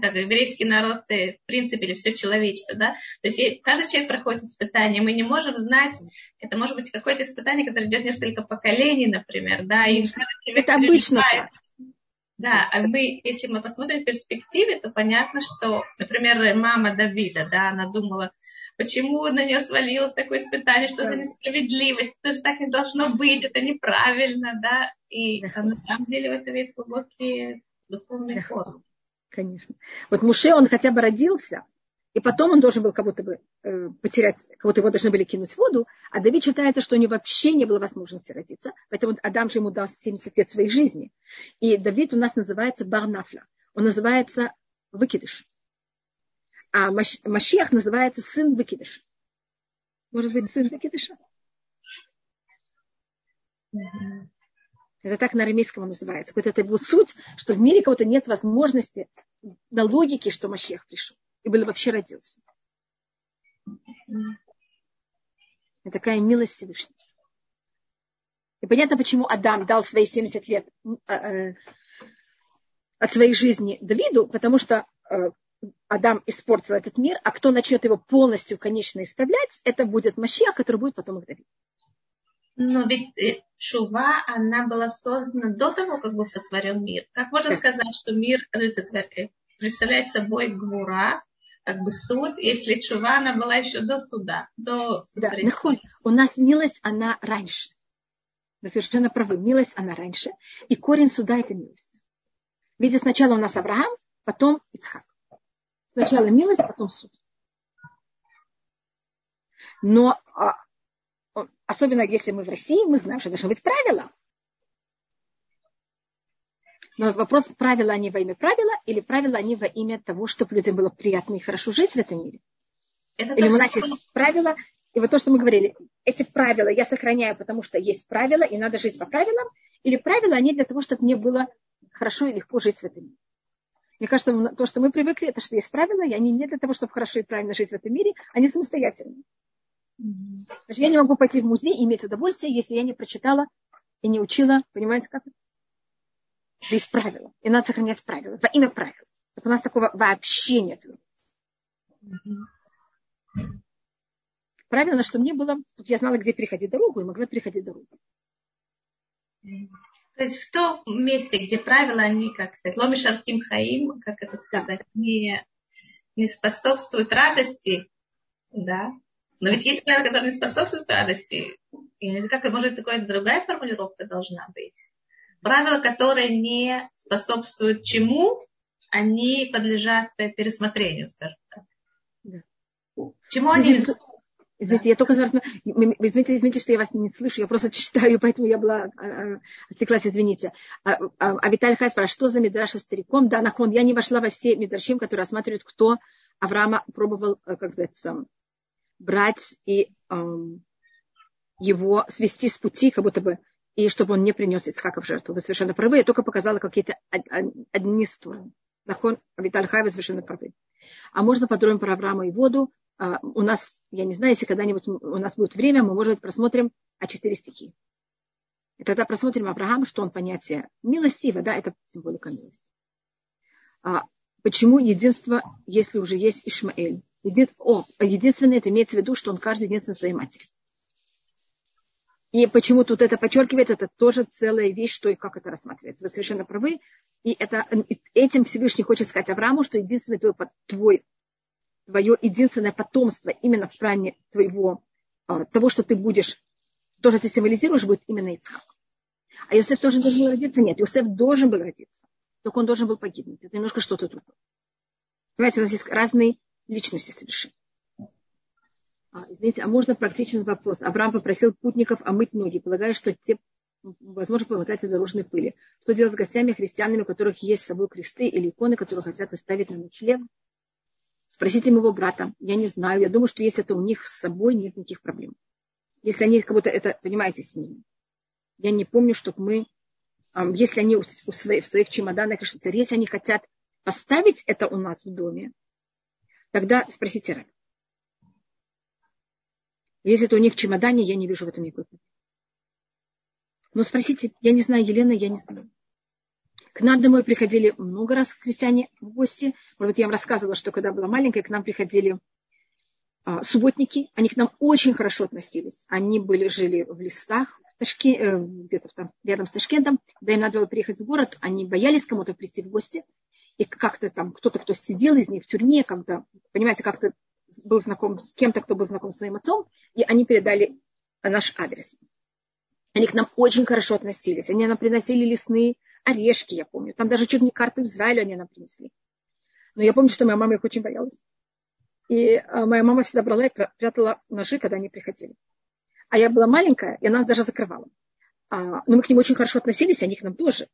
как еврейский народ, в принципе, или все человечество, да, то есть каждый человек проходит испытание, мы не можем знать, это может быть какое-то испытание, которое идет несколько поколений, например, да, и это обычно Да, а мы, если мы посмотрим в перспективе, то понятно, что, например, мама Давида, да, она думала, почему на нее свалилось такое испытание, что за несправедливость, это же так не должно быть, это неправильно, да, и а на самом деле в этом есть глубокие духовные формы. Конечно. Вот Муше, он хотя бы родился, и потом он должен был будто бы э, потерять, будто его должны были кинуть в воду, а Давид считается, что у него вообще не было возможности родиться, поэтому Адам же ему дал 70 лет своей жизни. И Давид у нас называется Барнафля, он называется выкидыш а Машиах называется сын выкидыша. Может быть, сын выкидыша? Это так на арамейском называется. Вот это его суть, что в мире кого-то нет возможности на логике, что Машех пришел. И был вообще родился. Это такая милость Всевышнего. И понятно, почему Адам дал свои 70 лет э, э, от своей жизни Давиду, потому что э, Адам испортил этот мир, а кто начнет его полностью, конечно, исправлять, это будет Машия, который будет потом их Давид. Но ведь Шува, она была создана до того, как был сотворен мир. Как можно сказать, что мир представляет собой гвура, как бы суд, если Шува, она была еще до суда, до сотворения? Да, у нас милость, она раньше. Вы совершенно правы. Милость, она раньше. И корень суда – это милость. Видите, сначала у нас Авраам, потом Ицхак. Сначала милость, потом суд. Но а, особенно если мы в России, мы знаем, что должны быть правила. Но вопрос, правила они во имя правила или правила они во имя того, чтобы людям было приятно и хорошо жить в этом мире? Это или у нас есть правила, и вот то, что мы говорили, эти правила я сохраняю, потому что есть правила, и надо жить по правилам, или правила, они для того, чтобы мне было хорошо и легко жить в этом мире. Мне кажется, то, что мы привыкли, это что есть правила, и они не для того, чтобы хорошо и правильно жить в этом мире, они самостоятельны. Я не могу пойти в музей и иметь удовольствие, если я не прочитала и не учила, понимаете, как это? Есть правила, и надо сохранять правила, во имя правил. у нас такого вообще нет. Правильно, что мне было, я знала, где переходить дорогу, и могла переходить дорогу. То есть в том месте, где правила, они, как сказать, ломиш артим хаим, как это сказать, не, не способствуют радости, да. Но ведь есть правила, которые не способствуют радости. И не знаю, как, может, такая другая формулировка должна быть. Правила, которые не способствуют чему, они подлежат пересмотрению, скажем так. Да. Чему они... Извините, я только извините, извините, что я вас не слышу, я просто читаю, поэтому я была а, а, отвлеклась, извините. А, а, а Виталий Хай спрашивает, что за мидраша стариком? Да, нахон, я не вошла во все мидрашим, которые рассматривают, кто Авраама пробовал, э, как сказать, брать и эм, его свести с пути, как будто бы, и чтобы он не принес Ицхака в жертву. Вы совершенно правы, я только показала какие-то одни стороны. Нахон, Виталий Хай, вы совершенно правы. А можно подробно про Авраама и воду, у нас, я не знаю, если когда-нибудь у нас будет время, мы, может быть, просмотрим а четыре стихи. И тогда просмотрим Авраама, что он понятие милости, и вода – это символика милости. А почему единство, если уже есть Ишмаэль? Един... О, единственное, это имеется в виду, что он каждый единственный своей матери. И почему тут это подчеркивается, это тоже целая вещь, что и как это рассматривается. Вы совершенно правы. И это, этим Всевышний хочет сказать Аврааму, что единственный твой, твой твое единственное потомство именно в плане твоего, а, того, что ты будешь, то, что ты символизируешь, будет именно Ицхак. А Иосиф тоже должен был родиться? Нет, Иосиф должен был родиться. Только он должен был погибнуть. Это немножко что-то другое. Понимаете, у нас есть разные личности совершенно. А, извините, а можно практичный вопрос? Авраам попросил путников омыть ноги, полагая, что те, возможно, помогать дорожной пыли. Что делать с гостями христианами, у которых есть с собой кресты или иконы, которые хотят оставить на ночлег? Спросите моего брата. Я не знаю. Я думаю, что если это у них с собой, нет никаких проблем. Если они как будто это, понимаете, с ними. Я не помню, чтобы мы, если они у своих, в своих чемоданах и швейцарии, если они хотят поставить это у нас в доме, тогда спросите Раб. Если это у них в чемодане, я не вижу в этом никакой проблемы. Но спросите, я не знаю, Елена, я не знаю. К нам домой приходили много раз крестьяне в гости. Может быть, я вам рассказывала, что когда была маленькая, к нам приходили а, субботники. Они к нам очень хорошо относились. Они были, жили в лесах, в Ташке, э, где-то там рядом с Ташкентом. Когда им надо было приехать в город, они боялись кому-то прийти в гости. И как-то там кто-то, кто сидел из них в тюрьме, как-то, понимаете, как-то был знаком с кем-то, кто был знаком с своим отцом, и они передали наш адрес. Они к нам очень хорошо относились. Они нам приносили лесные орешки, я помню. Там даже чуть не карты в Израиле они нам принесли. Но я помню, что моя мама их очень боялась. И а, моя мама всегда брала и прятала ножи, когда они приходили. А я была маленькая, и она нас даже закрывала. А, но мы к ним очень хорошо относились, они к нам тоже.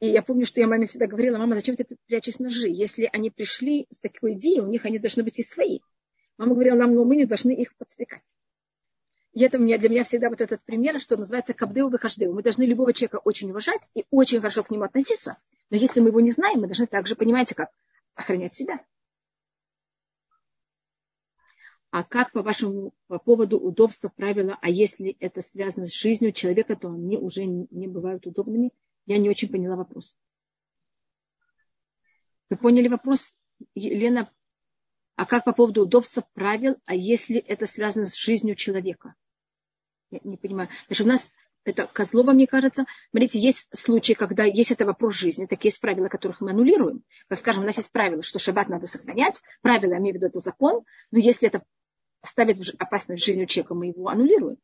И я помню, что я маме всегда говорила, мама, зачем ты прячешь ножи? Если они пришли с такой идеей, у них они должны быть и свои. Мама говорила нам, но мы не должны их подстрекать. И это мне, для меня всегда вот этот пример, что называется кабдеу выхождеу. Мы должны любого человека очень уважать и очень хорошо к нему относиться. Но если мы его не знаем, мы должны также, понимаете, как охранять себя. А как по вашему по поводу удобства правила, а если это связано с жизнью человека, то они уже не бывают удобными? Я не очень поняла вопрос. Вы поняли вопрос, Елена? А как по поводу удобства правил, а если это связано с жизнью человека? Я не понимаю. Значит, у нас это Козлова, мне кажется. Смотрите, есть случаи, когда есть это вопрос жизни, так есть правила, которых мы аннулируем. Как скажем, у нас есть правило, что шаббат надо сохранять. Правила, я имею в виду, это закон. Но если это ставит опасность жизни человека, мы его аннулируем.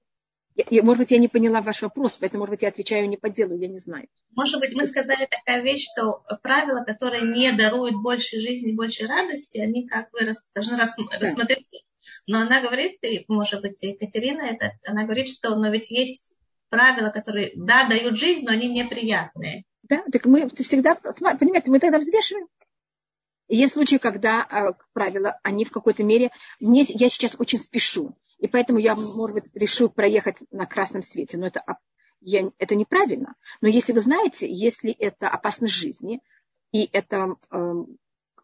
Я, может быть, я не поняла ваш вопрос, поэтому, может быть, я отвечаю не по делу, я не знаю. Может быть, мы сказали такая вещь, что правила, которые не даруют больше жизни, больше радости, они как бы должны рассмотреться но она говорит, и, может быть, Екатерина, это, она говорит, что но ведь есть правила, которые, да, дают жизнь, но они неприятные. Да, так мы всегда, понимаете, мы тогда взвешиваем. Есть случаи, когда а, правила, они в какой-то мере... Мне, я сейчас очень спешу, и поэтому я, может быть, решу проехать на красном свете, но это, я, это неправильно. Но если вы знаете, если это опасность жизни, и это, э,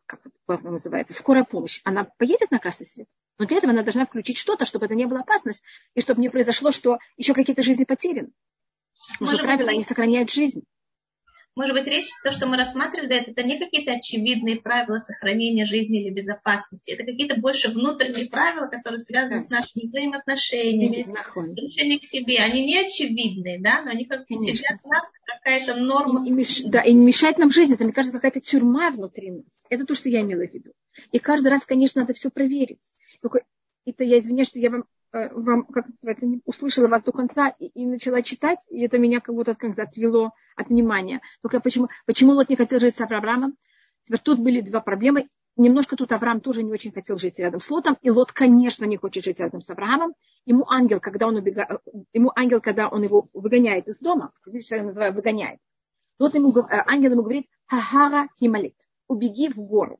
как это называется, скорая помощь, она поедет на красный свет? Но для этого она должна включить что-то, чтобы это не было опасность, и чтобы не произошло, что еще какие-то жизни потеряны. Потому что правила, они сохраняют жизнь. Может быть, речь, то, что мы рассматривали, это, это не какие-то очевидные правила сохранения жизни или безопасности. Это какие-то больше внутренние правила, которые связаны да. с нашими взаимоотношениями, отношением к себе. Они не очевидные, да, но они как бы сидят в нас, какая-то норма. И, и меш... Да, и мешает нам жизнь. Это, мне кажется, какая-то тюрьма внутри нас. Это то, что я имела в виду. И каждый раз, конечно, надо все проверить. Только это я извиняюсь, что я вам, э, вам как называется, не услышала вас до конца и, и начала читать, и это меня как будто как отвело от внимания. Только почему, почему Лот не хотел жить с Авраамом? Теперь тут были два проблемы. Немножко тут Авраам тоже не очень хотел жить рядом с Лотом, и Лот, конечно, не хочет жить рядом с Авраамом. Ему ангел, когда он, убега... ему ангел, когда он его выгоняет из дома, видите, что я называю выгоняет, Лот ему, э, ангел ему говорит, хахара хималит, убеги в гору.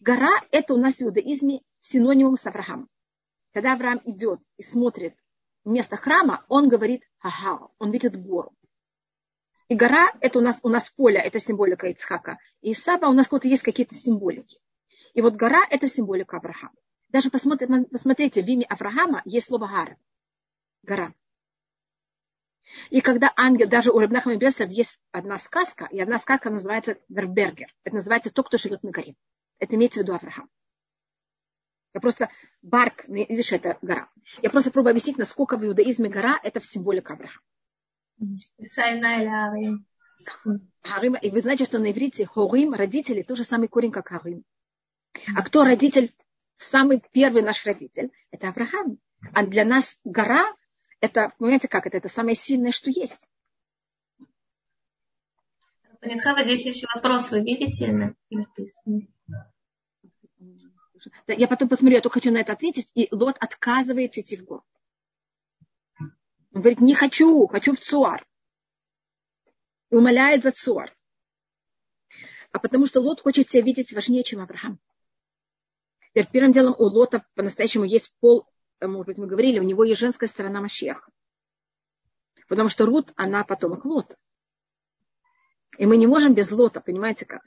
Гора – это у нас в иудаизме синонимом с Авраамом. Когда Авраам идет и смотрит место храма, он говорит ага, он видит гору. И гора – это у нас, у нас поле, это символика Ицхака. И Исаба у нас вот есть какие-то символики. И вот гора – это символика Авраама. Даже посмотрите, посмотрите, в имя Авраама есть слово гара. Гора. И когда ангел, даже у Рабнахама Бесов есть одна сказка, и одна сказка называется Вербергер. Это называется «Тот, кто живет на горе». Это имеется в виду Авраам. Я просто Барк, видишь, это гора. Я просто пробую объяснить, насколько в иудаизме гора это в символика Авраама. Харим, и вы знаете, что на иврите хорим, родители, тоже самый корень, как харим. А кто родитель, самый первый наш родитель, это Авраам. А для нас гора, это, понимаете, как это, это самое сильное, что есть. Нитхава, здесь еще вопрос, вы видите, написано? Я потом посмотрю, я только хочу на это ответить. И Лот отказывается идти в город. Он говорит, не хочу, хочу в Цуар. И умоляет за Цуар. А потому что Лот хочет себя видеть важнее, чем Авраам. Теперь первым делом у Лота по-настоящему есть пол, может быть, мы говорили, у него есть женская сторона Машеха. Потому что Рут, она потомок Лота. И мы не можем без Лота, понимаете как?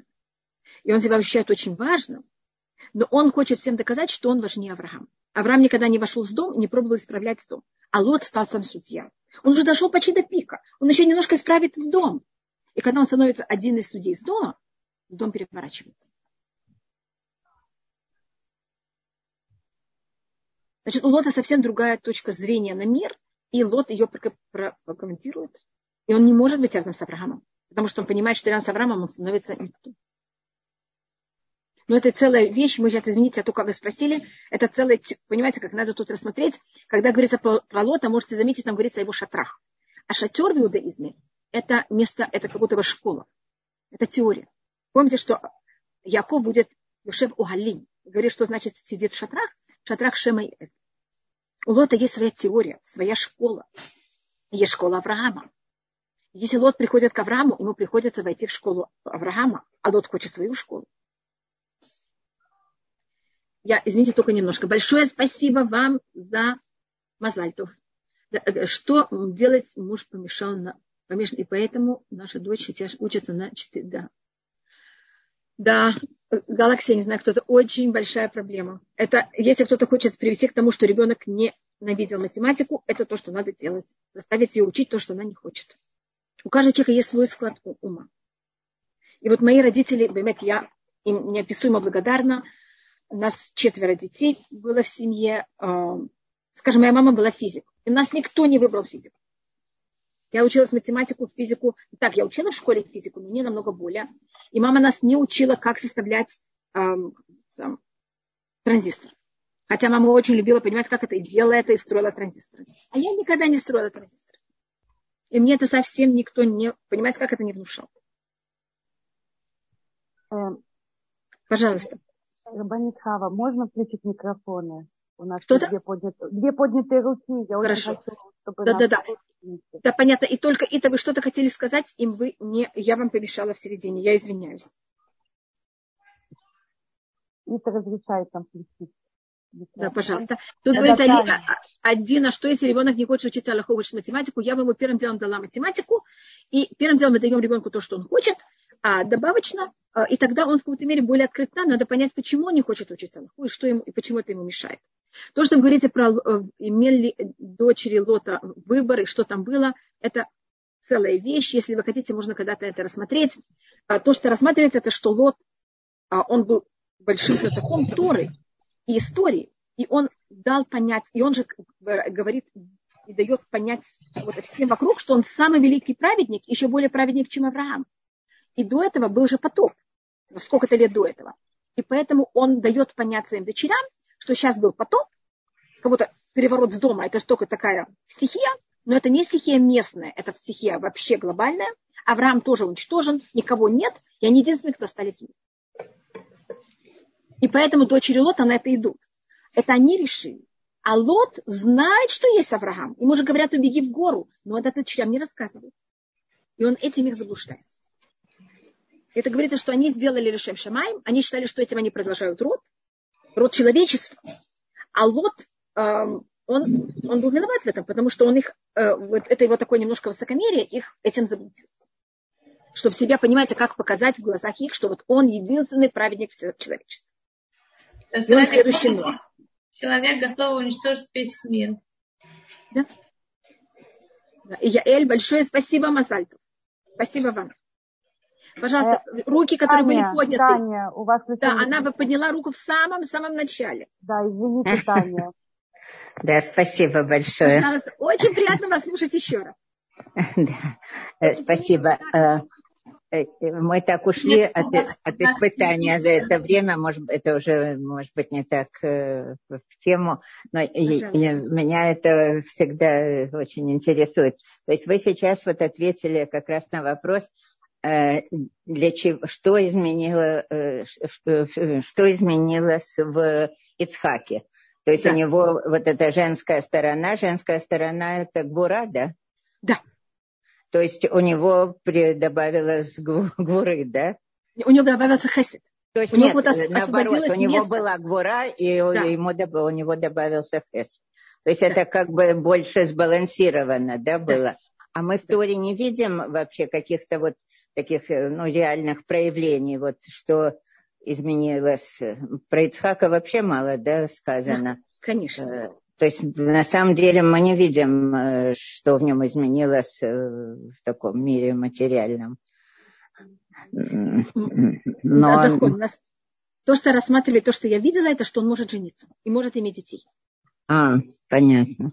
И он себя ощущает очень важным но он хочет всем доказать, что он важнее Авраама. Авраам никогда не вошел в дом, не пробовал исправлять дом. А Лот стал сам судья. Он уже дошел почти до пика. Он еще немножко исправит из дома. И когда он становится один из судей из дома, дом переворачивается. Значит, у Лота совсем другая точка зрения на мир, и Лот ее прокомментирует. И он не может быть рядом с Авраамом, потому что он понимает, что рядом с Авраамом он становится никто. Но это целая вещь, мы сейчас, извините, а только вы спросили, это целая, понимаете, как надо тут рассмотреть. Когда говорится про, про Лота, можете заметить, там говорится о его шатрах. А шатер в иудаизме – это место, это как будто бы школа. Это теория. Помните, что Яков будет Юшев Угалим. Говорит, что значит сидит в шатрах. В шатрах Шема и У Лота есть своя теория, своя школа. Есть школа Авраама. Если Лот приходит к Аврааму, ему приходится войти в школу Авраама, а Лот хочет свою школу. Я, извините, только немножко. Большое спасибо вам за Мазальтов. Э, что делать муж помешал на помешан, и поэтому наша дочь сейчас учится на 4, да. Да, галаксия, не знаю, кто-то, очень большая проблема. Это, если кто-то хочет привести к тому, что ребенок не ненавидел математику, это то, что надо делать. Заставить ее учить то, что она не хочет. У каждого человека есть свой склад ума. И вот мои родители, понимаете, я им неописуемо благодарна. У нас четверо детей было в семье. А, скажем, моя мама была физик. И у нас никто не выбрал физику. Я училась математику, физику. Так, я учила в школе физику, но не намного более. И мама нас не учила, как составлять эм, транзистор. Хотя мама очень любила понимать, как это, и делала это, и строила транзисторы. А я никогда не строила транзисторы. И мне это совсем никто не... Понимаете, как это не внушал. Эм, Пожалуйста. Рабанит Хава, можно включить микрофоны? У нас Что-то? две поднятые, две поднятые руки. Я Хорошо. очень хочу, чтобы Да, да, да. Да, понятно. И только это вы что-то хотели сказать, им вы не... Я вам помешала в середине. Я извиняюсь. Ита разрешает нам включить. Да, пожалуйста. Тут Да, говорит да, Али- а- один, а что если ребенок не хочет учиться Аллаху, учить математику, я бы ему первым делом дала математику, и первым делом мы даем ребенку то, что он хочет, а добавочно, а, и тогда он в какой-то мере более открыт нам, надо понять, почему он не хочет учиться Аллаху, и, что ему, и почему это ему мешает. То, что вы говорите про э, имели дочери Лота выборы, что там было, это целая вещь. Если вы хотите, можно когда-то это рассмотреть. А То, что рассматривается, это что Лот, а, он большим знатоком Торы и истории. И он дал понять, и он же говорит и дает понять вот всем вокруг, что он самый великий праведник, еще более праведник, чем Авраам. И до этого был же потоп. Сколько-то лет до этого. И поэтому он дает понять своим дочерям, что сейчас был потоп, как будто переворот с дома, это только такая стихия, но это не стихия местная, это стихия вообще глобальная. Авраам тоже уничтожен, никого нет, и они единственные, кто остались. И поэтому дочери Лота на это идут. Это они решили. А Лот знает, что есть Авраам. Ему же говорят, убеги в гору. Но это дочерям не рассказывают. И он этим их заблуждает. Это говорится, что они сделали Решем Шамаем. Они считали, что этим они продолжают род. Род человечества. А Лот, эм, он, он был виноват в этом, потому что он их, э, вот это его такое немножко высокомерие, их этим заблудил. Чтобы себя, понимаете, как показать в глазах их, что вот он единственный праведник всего человечества. Есть следующий Ноах. Человек готов уничтожить весь мир. Да? И Яэль, большое спасибо, Масальту. Спасибо вам. Пожалуйста, руки, которые Таня, были подняты. Таня, у вас Да, она микрофон. подняла руку в самом-самом начале. Да, извините, Таня. Да, спасибо большое. Пожалуйста, очень приятно вас слушать еще раз. Да, э, спасибо. Э, э, Мы так ушли Нет, от, от испытания за это время. Может, быть, это уже, может быть, не так э, в тему, но и- меня это всегда очень интересует. То есть вы сейчас вот ответили как раз на вопрос, э, для чего, что, изменило, э, ш- что изменилось в Ицхаке. То есть Да. у него вот эта женская сторона, женская сторона это гвура, да? Да. То есть у него добавилось гвуры, да? У него добавился хесед. То есть У него нет, э, наоборот, у него место. была гвура, и Да. ему, у него добавился хес. То есть это как бы больше сбалансировано, да, было. А мы в Торе не видим вообще каких-то вот таких, э, ну, реальных проявлений, вот что изменилось. Про Ицхака вообще мало, да, сказано. Конечно. Э, То есть на самом деле мы не видим, э, что в нем изменилось в таком мире материальном. Но Да, То, что рассматривали, то, что я видела, это что он может жениться и может иметь детей. А, понятно.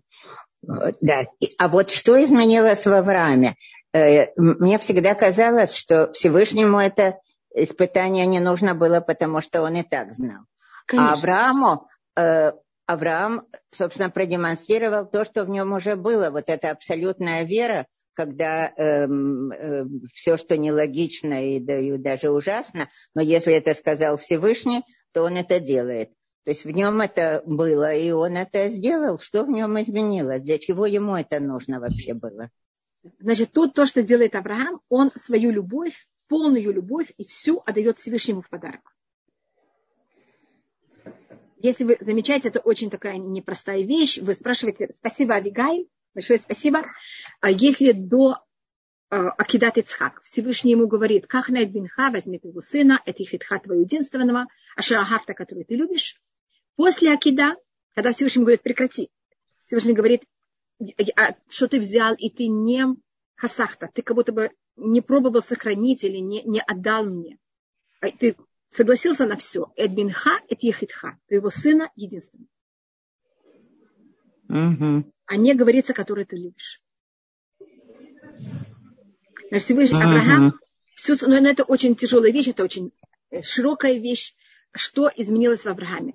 Да. А вот что изменилось в Аврааме? Э, Мне всегда казалось, что Всевышнему это испытание не нужно было, потому что он и так знал. А Конечно. Аврааму, э, Авраам, собственно, продемонстрировал то, что в нем уже было. Вот эта абсолютная вера, когда все, что нелогично и, да, и даже ужасно, но если это сказал Всевышний, то он это делает. То есть в нем это было, и он это сделал. Что в нем изменилось? Для чего ему это нужно вообще было? Значит, тут то, что делает Авраам, он свою любовь, полную любовь и всю отдает Всевышнему в подарок. Если вы замечаете, это очень такая непростая вещь. Вы спрашиваете, спасибо, Авигай, Большое спасибо. А если до а, Акидат Ицхак. Всевышний ему говорит, как найд бинха, возьми твоего сына, это ихитха твоего единственного, ашарахафта, который ты любишь. После Акида, когда Всевышний говорит, прекрати, Всевышний говорит, «А что ты взял, и ты не хасахта, ты как будто бы не пробовал сохранить или не, не отдал мне. Ты согласился на все. Эдбинха, это ехитха, твоего сына единственного. Угу. А не говорится, который ты любишь. Наш Всевышний uh-huh. Авраам, все, но это очень тяжелая вещь, это очень э, широкая вещь, что изменилось в Аврааме.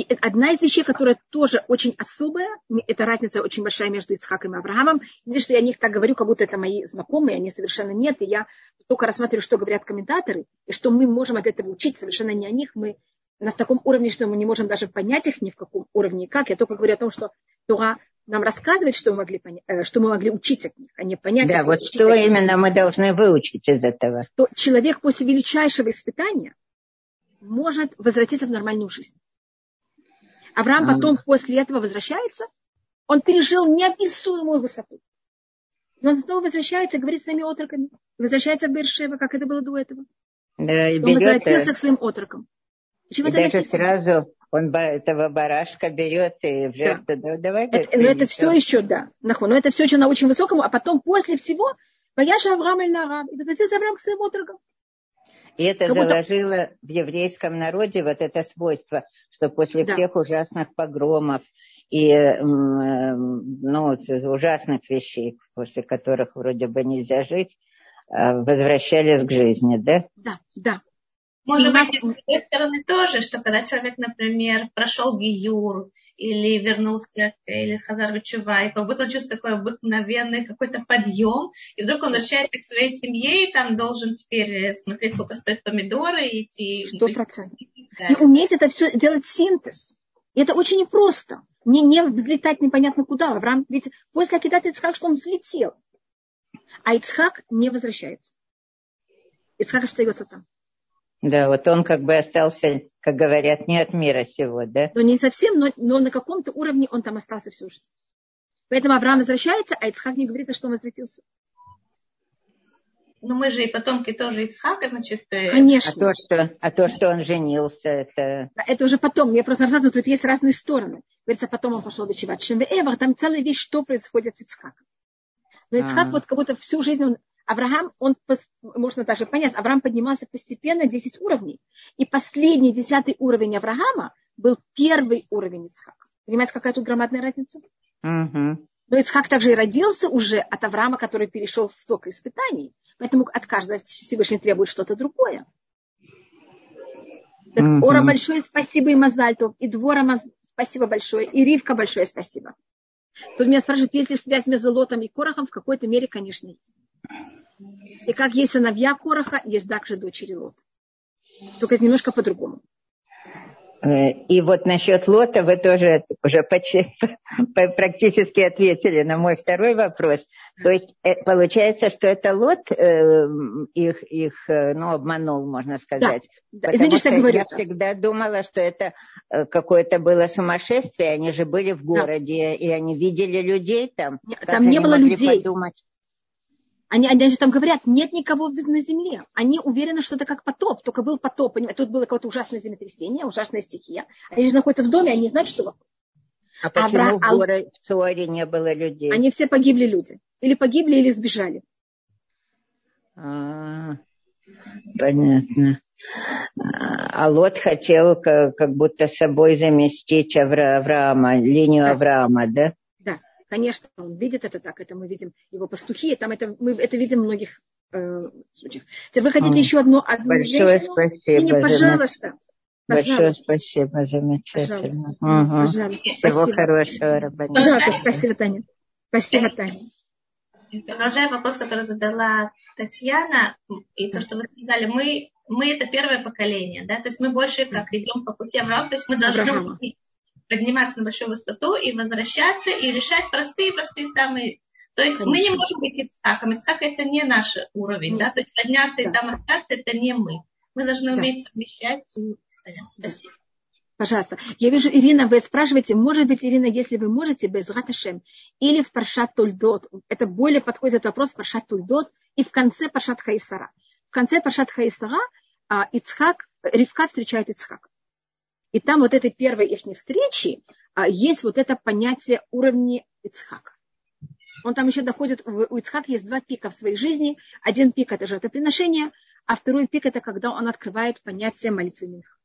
И одна из вещей, которая тоже очень особая, это разница очень большая между Ицхаком и Авраамом. Здесь, что я о них так говорю, как будто это мои знакомые, они совершенно нет, и я только рассматриваю, что говорят комментаторы, и что мы можем от этого учить, совершенно не о них, мы на таком уровне, что мы не можем даже понять их ни в каком уровне, как. Я только говорю о том, что Тора нам рассказывает, что мы могли, понять, э, что мы могли учить от них, а не понять. Да, вот что именно мы должны выучить из этого. То человек после величайшего испытания может возвратиться в нормальную жизнь. Авраам а. потом после этого возвращается, он пережил неописуемую высоту. И он снова возвращается, говорит с своими отроками. Возвращается в Бершева, как это было до этого. Да, и он берет, возвратился к своим отрокам. И, и даже написано? сразу он этого барашка берет и в жертву. Да. Давай, это, но это все еще, да. Но это все еще на очень высоком, а потом после всего Пояжа Авраам эль Нарам. И возвратился Авраам к своим отрокам. И это как заложило будто... в еврейском народе вот это свойство, что после да. всех ужасных погромов и ну, ужасных вещей, после которых вроде бы нельзя жить, а, возвращались к жизни, да? Да, да. Может быть, с другой стороны тоже, что когда человек, например, прошел гиюр или вернулся, или хазар Чува, и как будто он чувствует такой обыкновенный какой-то подъем, и вдруг он возвращается к своей семье, и там должен теперь смотреть, сколько стоят помидоры, и идти... Сто процентов. И уметь это все делать синтез. И это очень непросто. Не, не взлетать непонятно куда. Авраам, ведь после Акидата Ицхак, что он взлетел. А Ицхак не возвращается. Ицхак остается там. Да, вот он как бы остался, как говорят, не от мира сего, да? Но не совсем, но, но на каком-то уровне он там остался всю жизнь. Поэтому Авраам возвращается, а Ицхак не говорится, что он возвратился. Но мы же и потомки тоже Ицхака, значит... Э, Конечно. А то, что, а то, что он женился, это... Это уже потом. Я просто рассказываю, тут есть разные стороны. Говорится, потом он пошел дочевать Шем Эвар, там целая вещь, что происходит с Ицхаком. Но Ицхак А-а-а. вот как будто всю жизнь он Авраам, он, можно также понять, Авраам поднимался постепенно 10 уровней. И последний, десятый уровень Авраама был первый уровень Ицхака. Понимаете, какая тут громадная разница? Угу. Но Ицхак также и родился уже от Авраама, который перешел столько испытаний. Поэтому от каждого Всевышний требует что-то другое. Так, угу. Ора большое спасибо и Мазальтов, и Двора Маз... спасибо большое, и Ривка большое спасибо. Тут меня спрашивают, есть ли связь между Лотом и Корохом? В какой-то мере, конечно, есть. И как есть сыновья Короха, есть также дочери Лота. Только немножко по-другому. Э, и вот насчет лота вы тоже уже почти, практически ответили на мой второй вопрос. То есть э, получается, что это лот э, их, их ну, обманул, можно сказать. Да, да. Извините, что я говорю. Я всегда думала, что это какое-то было сумасшествие. Они же были в городе, да. и они видели людей там. Там не было людей. Подумать? Они, они же там говорят, нет никого на земле. Они уверены, что это как потоп, только был потоп. Понимаете? Тут было какое-то ужасное землетрясение, ужасная стихия. Они же находятся в доме, они знают, что вокруг. А почему Авра... в городе в Цуаре не было людей? Они все погибли люди. Или погибли, или сбежали. А, понятно. А Лот хотел как, как будто собой заместить Авра, Авраама, линию. Авраама, да? Конечно, он видит это так, это мы видим его пастухи, там это, мы это видим в многих э, случаях. Теперь вы хотите а, еще одну, одну большое женщину? Спасибо, не, пожалуйста. Большое пожалуйста. спасибо, замечательно. Угу. Пожалуйста, Всего спасибо. хорошего, Рабанит. Пожалуйста, спасибо, Таня. Спасибо, Таня. Продолжая вопрос, который задала Татьяна, и то, что вы сказали, мы, мы это первое поколение, да, то есть мы больше как идем по пути Авраама, то есть мы должны Авраама подниматься на большую высоту и возвращаться и решать простые-простые самые... То есть Конечно. мы не можем быть Ицхаком. Ицхак это не наш уровень. Да? То есть подняться да. и там остаться это не мы. Мы должны да. уметь совмещать и Спасибо. Пожалуйста. Я вижу, Ирина, вы спрашиваете, может быть, Ирина, если вы можете, без Раташем, или в Паршат Тульдот. Это более подходит этот вопрос Паршат Тульдот и в конце Паршат Хаисара. В конце Паршат Хаисара а, Ицхак, Ривка встречает Ицхак. И там вот этой первой их встречи а, есть вот это понятие уровня Ицхака. Он там еще доходит, у Ицхака есть два пика в своей жизни. Один пик – это жертвоприношение, а второй пик – это когда он открывает понятие молитвы Минха.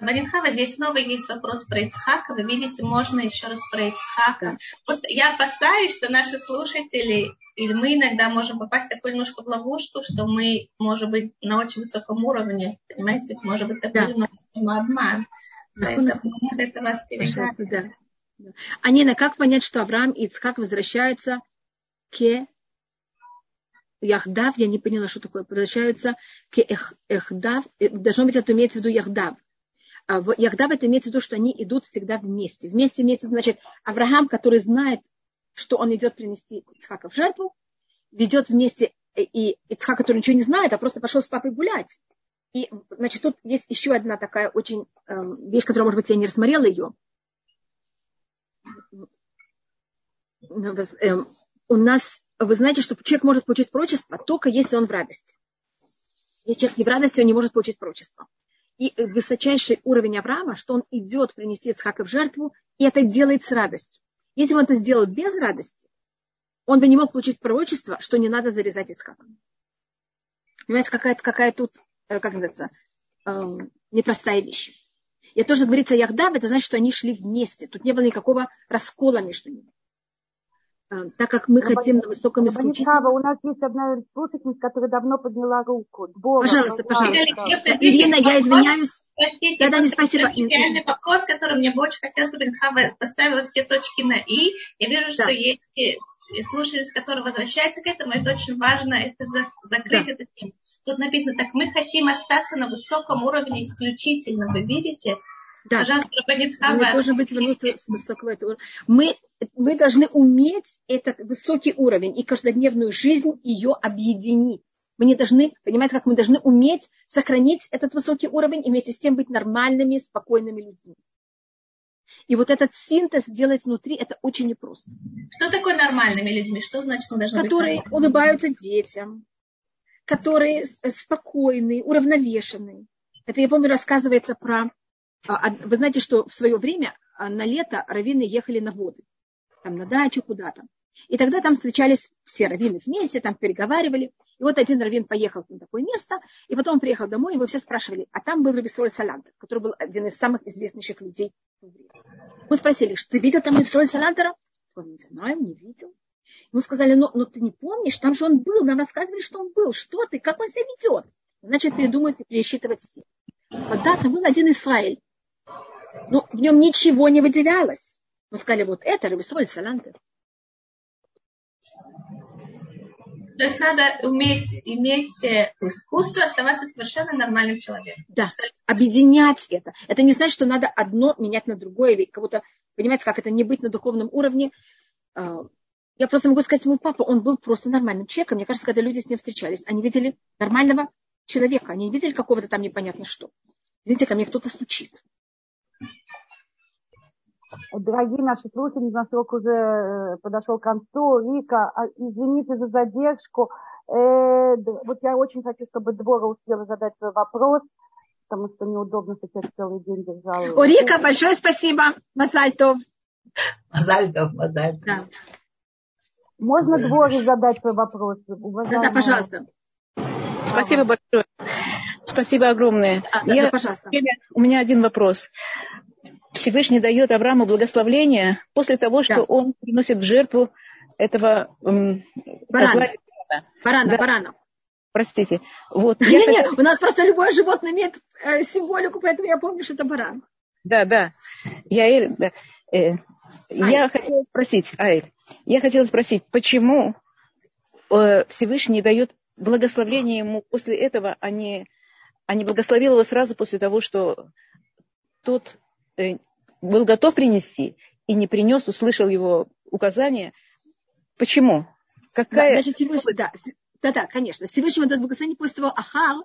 Баринхава, здесь снова есть вопрос про Ицхака. Вы видите, можно еще раз про Ицхака. Просто я опасаюсь, что наши слушатели или мы иногда можем попасть такой немножко в ловушку, что мы, может быть, на очень высоком уровне, понимаете, может быть такой да. немного самообман. Поэтому надо этого остерегаться. Да. Анина, как понять, что Авраам и Ицхак возвращаются к Яхдав, я не поняла, что такое, возвращаются к Эхдав, э, должно быть, это имеется в виду Яхдав. А Яхдав это имеется в виду, что они идут всегда вместе. Вместе имеется в виду, значит, Авраам, который знает, что он идет принести Ицхака в жертву, ведет вместе э, и Ицхак, который ничего не знает, а просто пошел с папой гулять. И, значит, тут есть еще одна такая очень э, вещь, которую, может быть, я не рассмотрела ее. Эм, у нас, вы знаете, что человек может получить прочество только если он в радости. Если человек не в радости, он не может получить прочество. И высочайший уровень Авраама, что он идет принести Ицхака в жертву, и это делает с радостью. Если он это сделал без радости, он бы не мог получить пророчество, что не надо зарезать Ицхака. Понимаете, какая-то какая тут, э, как называется, эм, непростая вещь. И то, что говорится Яхдав, это значит, что они шли вместе. Тут не было никакого раскола между ними. А, так как мы Рабанит, хотим на высоком исключительном... у нас есть одна слушательница, которая давно подняла руку. Двора, пожалуйста, пожалуйста. Ирина, я извиняюсь. Простите, да, да, не спасибо. Реальный вопрос, который мне бы очень хотелось, чтобы Инхава поставила все точки на «и». Я вижу, что да. есть слушательницы, которые возвращаются к этому. Это очень важно, это закрыть да. этот тему. Тут написано так, мы хотим остаться на высоком уровне исключительно. Вы видите? Да. Пожалуйста. Мы должны быть вернуться с высокого этого Мы, мы должны уметь этот высокий уровень и каждодневную жизнь ее объединить. Мы не должны, понимаете, как мы должны уметь сохранить этот высокий уровень и вместе с тем быть нормальными, спокойными людьми. И вот этот синтез делать внутри, это очень непросто. Что такое нормальными людьми? Что значит мы должны Которые быть улыбаются детям, которые спокойные, уравновешенные. Это, я помню, рассказывается про... А, вы знаете, что в свое время а, на лето раввины ехали на воды, там на дачу куда-то. И тогда там встречались все раввины вместе, там переговаривали. И вот один раввин поехал на такое место, и потом он приехал домой, и его все спрашивали, а там был Рабисоль Салантер, который был один из самых известнейших людей Мы спросили, ты видел там Рабисоль Салантера? Он не знаю, не видел. Ему сказали, ну, ну ты не помнишь, там же он был, нам рассказывали, что он был, что ты, как он себя ведет. Он начал передумывать и пересчитывать все. Там был один Израиль. Но в нем ничего не выделялось. Мы сказали, вот это Рабисоль Салантер. То есть надо уметь иметь э, искусство, оставаться совершенно нормальным человеком. Да, объединять это. Это не значит, что надо одно менять на другое. Как будто, понимаете, как это не быть на духовном уровне. А, я просто могу сказать, мой папа, он был просто нормальным человеком. Мне кажется, когда люди с ним встречались, они видели нормального человека. Они не видели какого-то там непонятно что. Извините, ко мне кто-то стучит. Дорогие наши слушатели, наш срок уже э, подошел к концу. Вика, а, извините за задержку. Э, вот я очень хочу, чтобы Двора успела задать свой вопрос, потому что неудобно сейчас целый день держала. О, Рика, большое спасибо. Мазальтов. Мазальтов, Мазальтов. Да. Можно Дворе задать свой вопрос? Да, да, пожалуйста. Спасибо большое. Спасибо огромное. А, да, я, да, пожалуйста. У меня один вопрос. Всевышний дает Аврааму благословление после того, что да. он приносит в жертву этого эм, барана. Барана, да. барана. Простите. Вот, нет, я нет, хотела... у нас просто любое животное имеет э, символику, поэтому я помню, что это баран. Да, да. Я, да. Э, я хотела спросить, Ай, я хотела спросить, почему э, Всевышний дает благословение ему после этого, а не, а не благословил его сразу после того, что тот был готов принести и не принес, услышал его указания. Почему? Какая... Да, значит, Всевышний, да, да, да, конечно. Всевышний дает благословение после того, Ахар,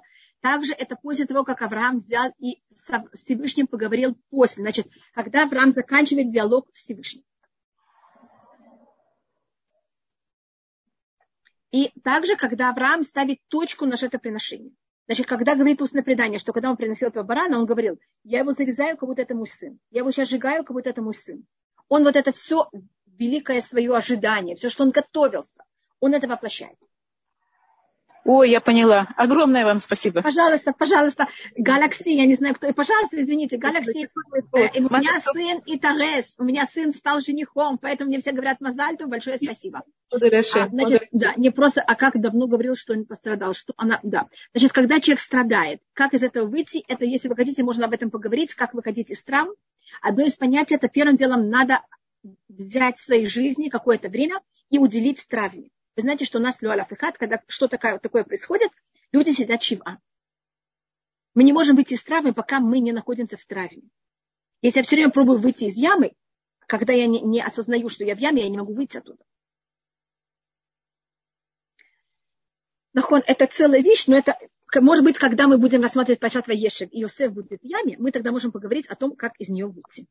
Также это после того, как Авраам взял и с Всевышним поговорил после. Значит, когда Авраам заканчивает диалог с Всевышним. И также, когда Авраам ставит точку на жертвоприношение. Значит, когда говорит устное предание, что когда он приносил этого барана, он говорил, я его зарезаю, как будто это мой сын. Я его сейчас сжигаю, как будто это мой сын. Он вот это все, великое свое ожидание, все, что он готовился, он это воплощает. Ой, я поняла. Огромное вам спасибо. Пожалуйста, пожалуйста, Галакси, я не знаю, кто. Пожалуйста, извините, Галакси. Э, у меня сын Итарес, у меня сын стал женихом, поэтому мне все говорят Мазальту, большое спасибо. А, значит, да, не просто, а как давно говорил, что он пострадал, что она, да. Значит, когда человек страдает, как из этого выйти, это, если вы хотите, можно об этом поговорить, как вы хотите из травм. Одно из понятий, это первым делом надо взять в своей жизни какое-то время и уделить травме. Вы знаете, что у нас люаля фихат, когда что такое, такое происходит, люди сидят чива. Мы не можем выйти из травмы, пока мы не находимся в травме. Если я все время пробую выйти из ямы, когда я не, не осознаю, что я в яме, я не могу выйти оттуда. Нахон, это целая вещь, но это, может быть, когда мы будем рассматривать Пачат Ваешев, и Йосеф будет в яме, мы тогда можем поговорить о том, как из нее выйти.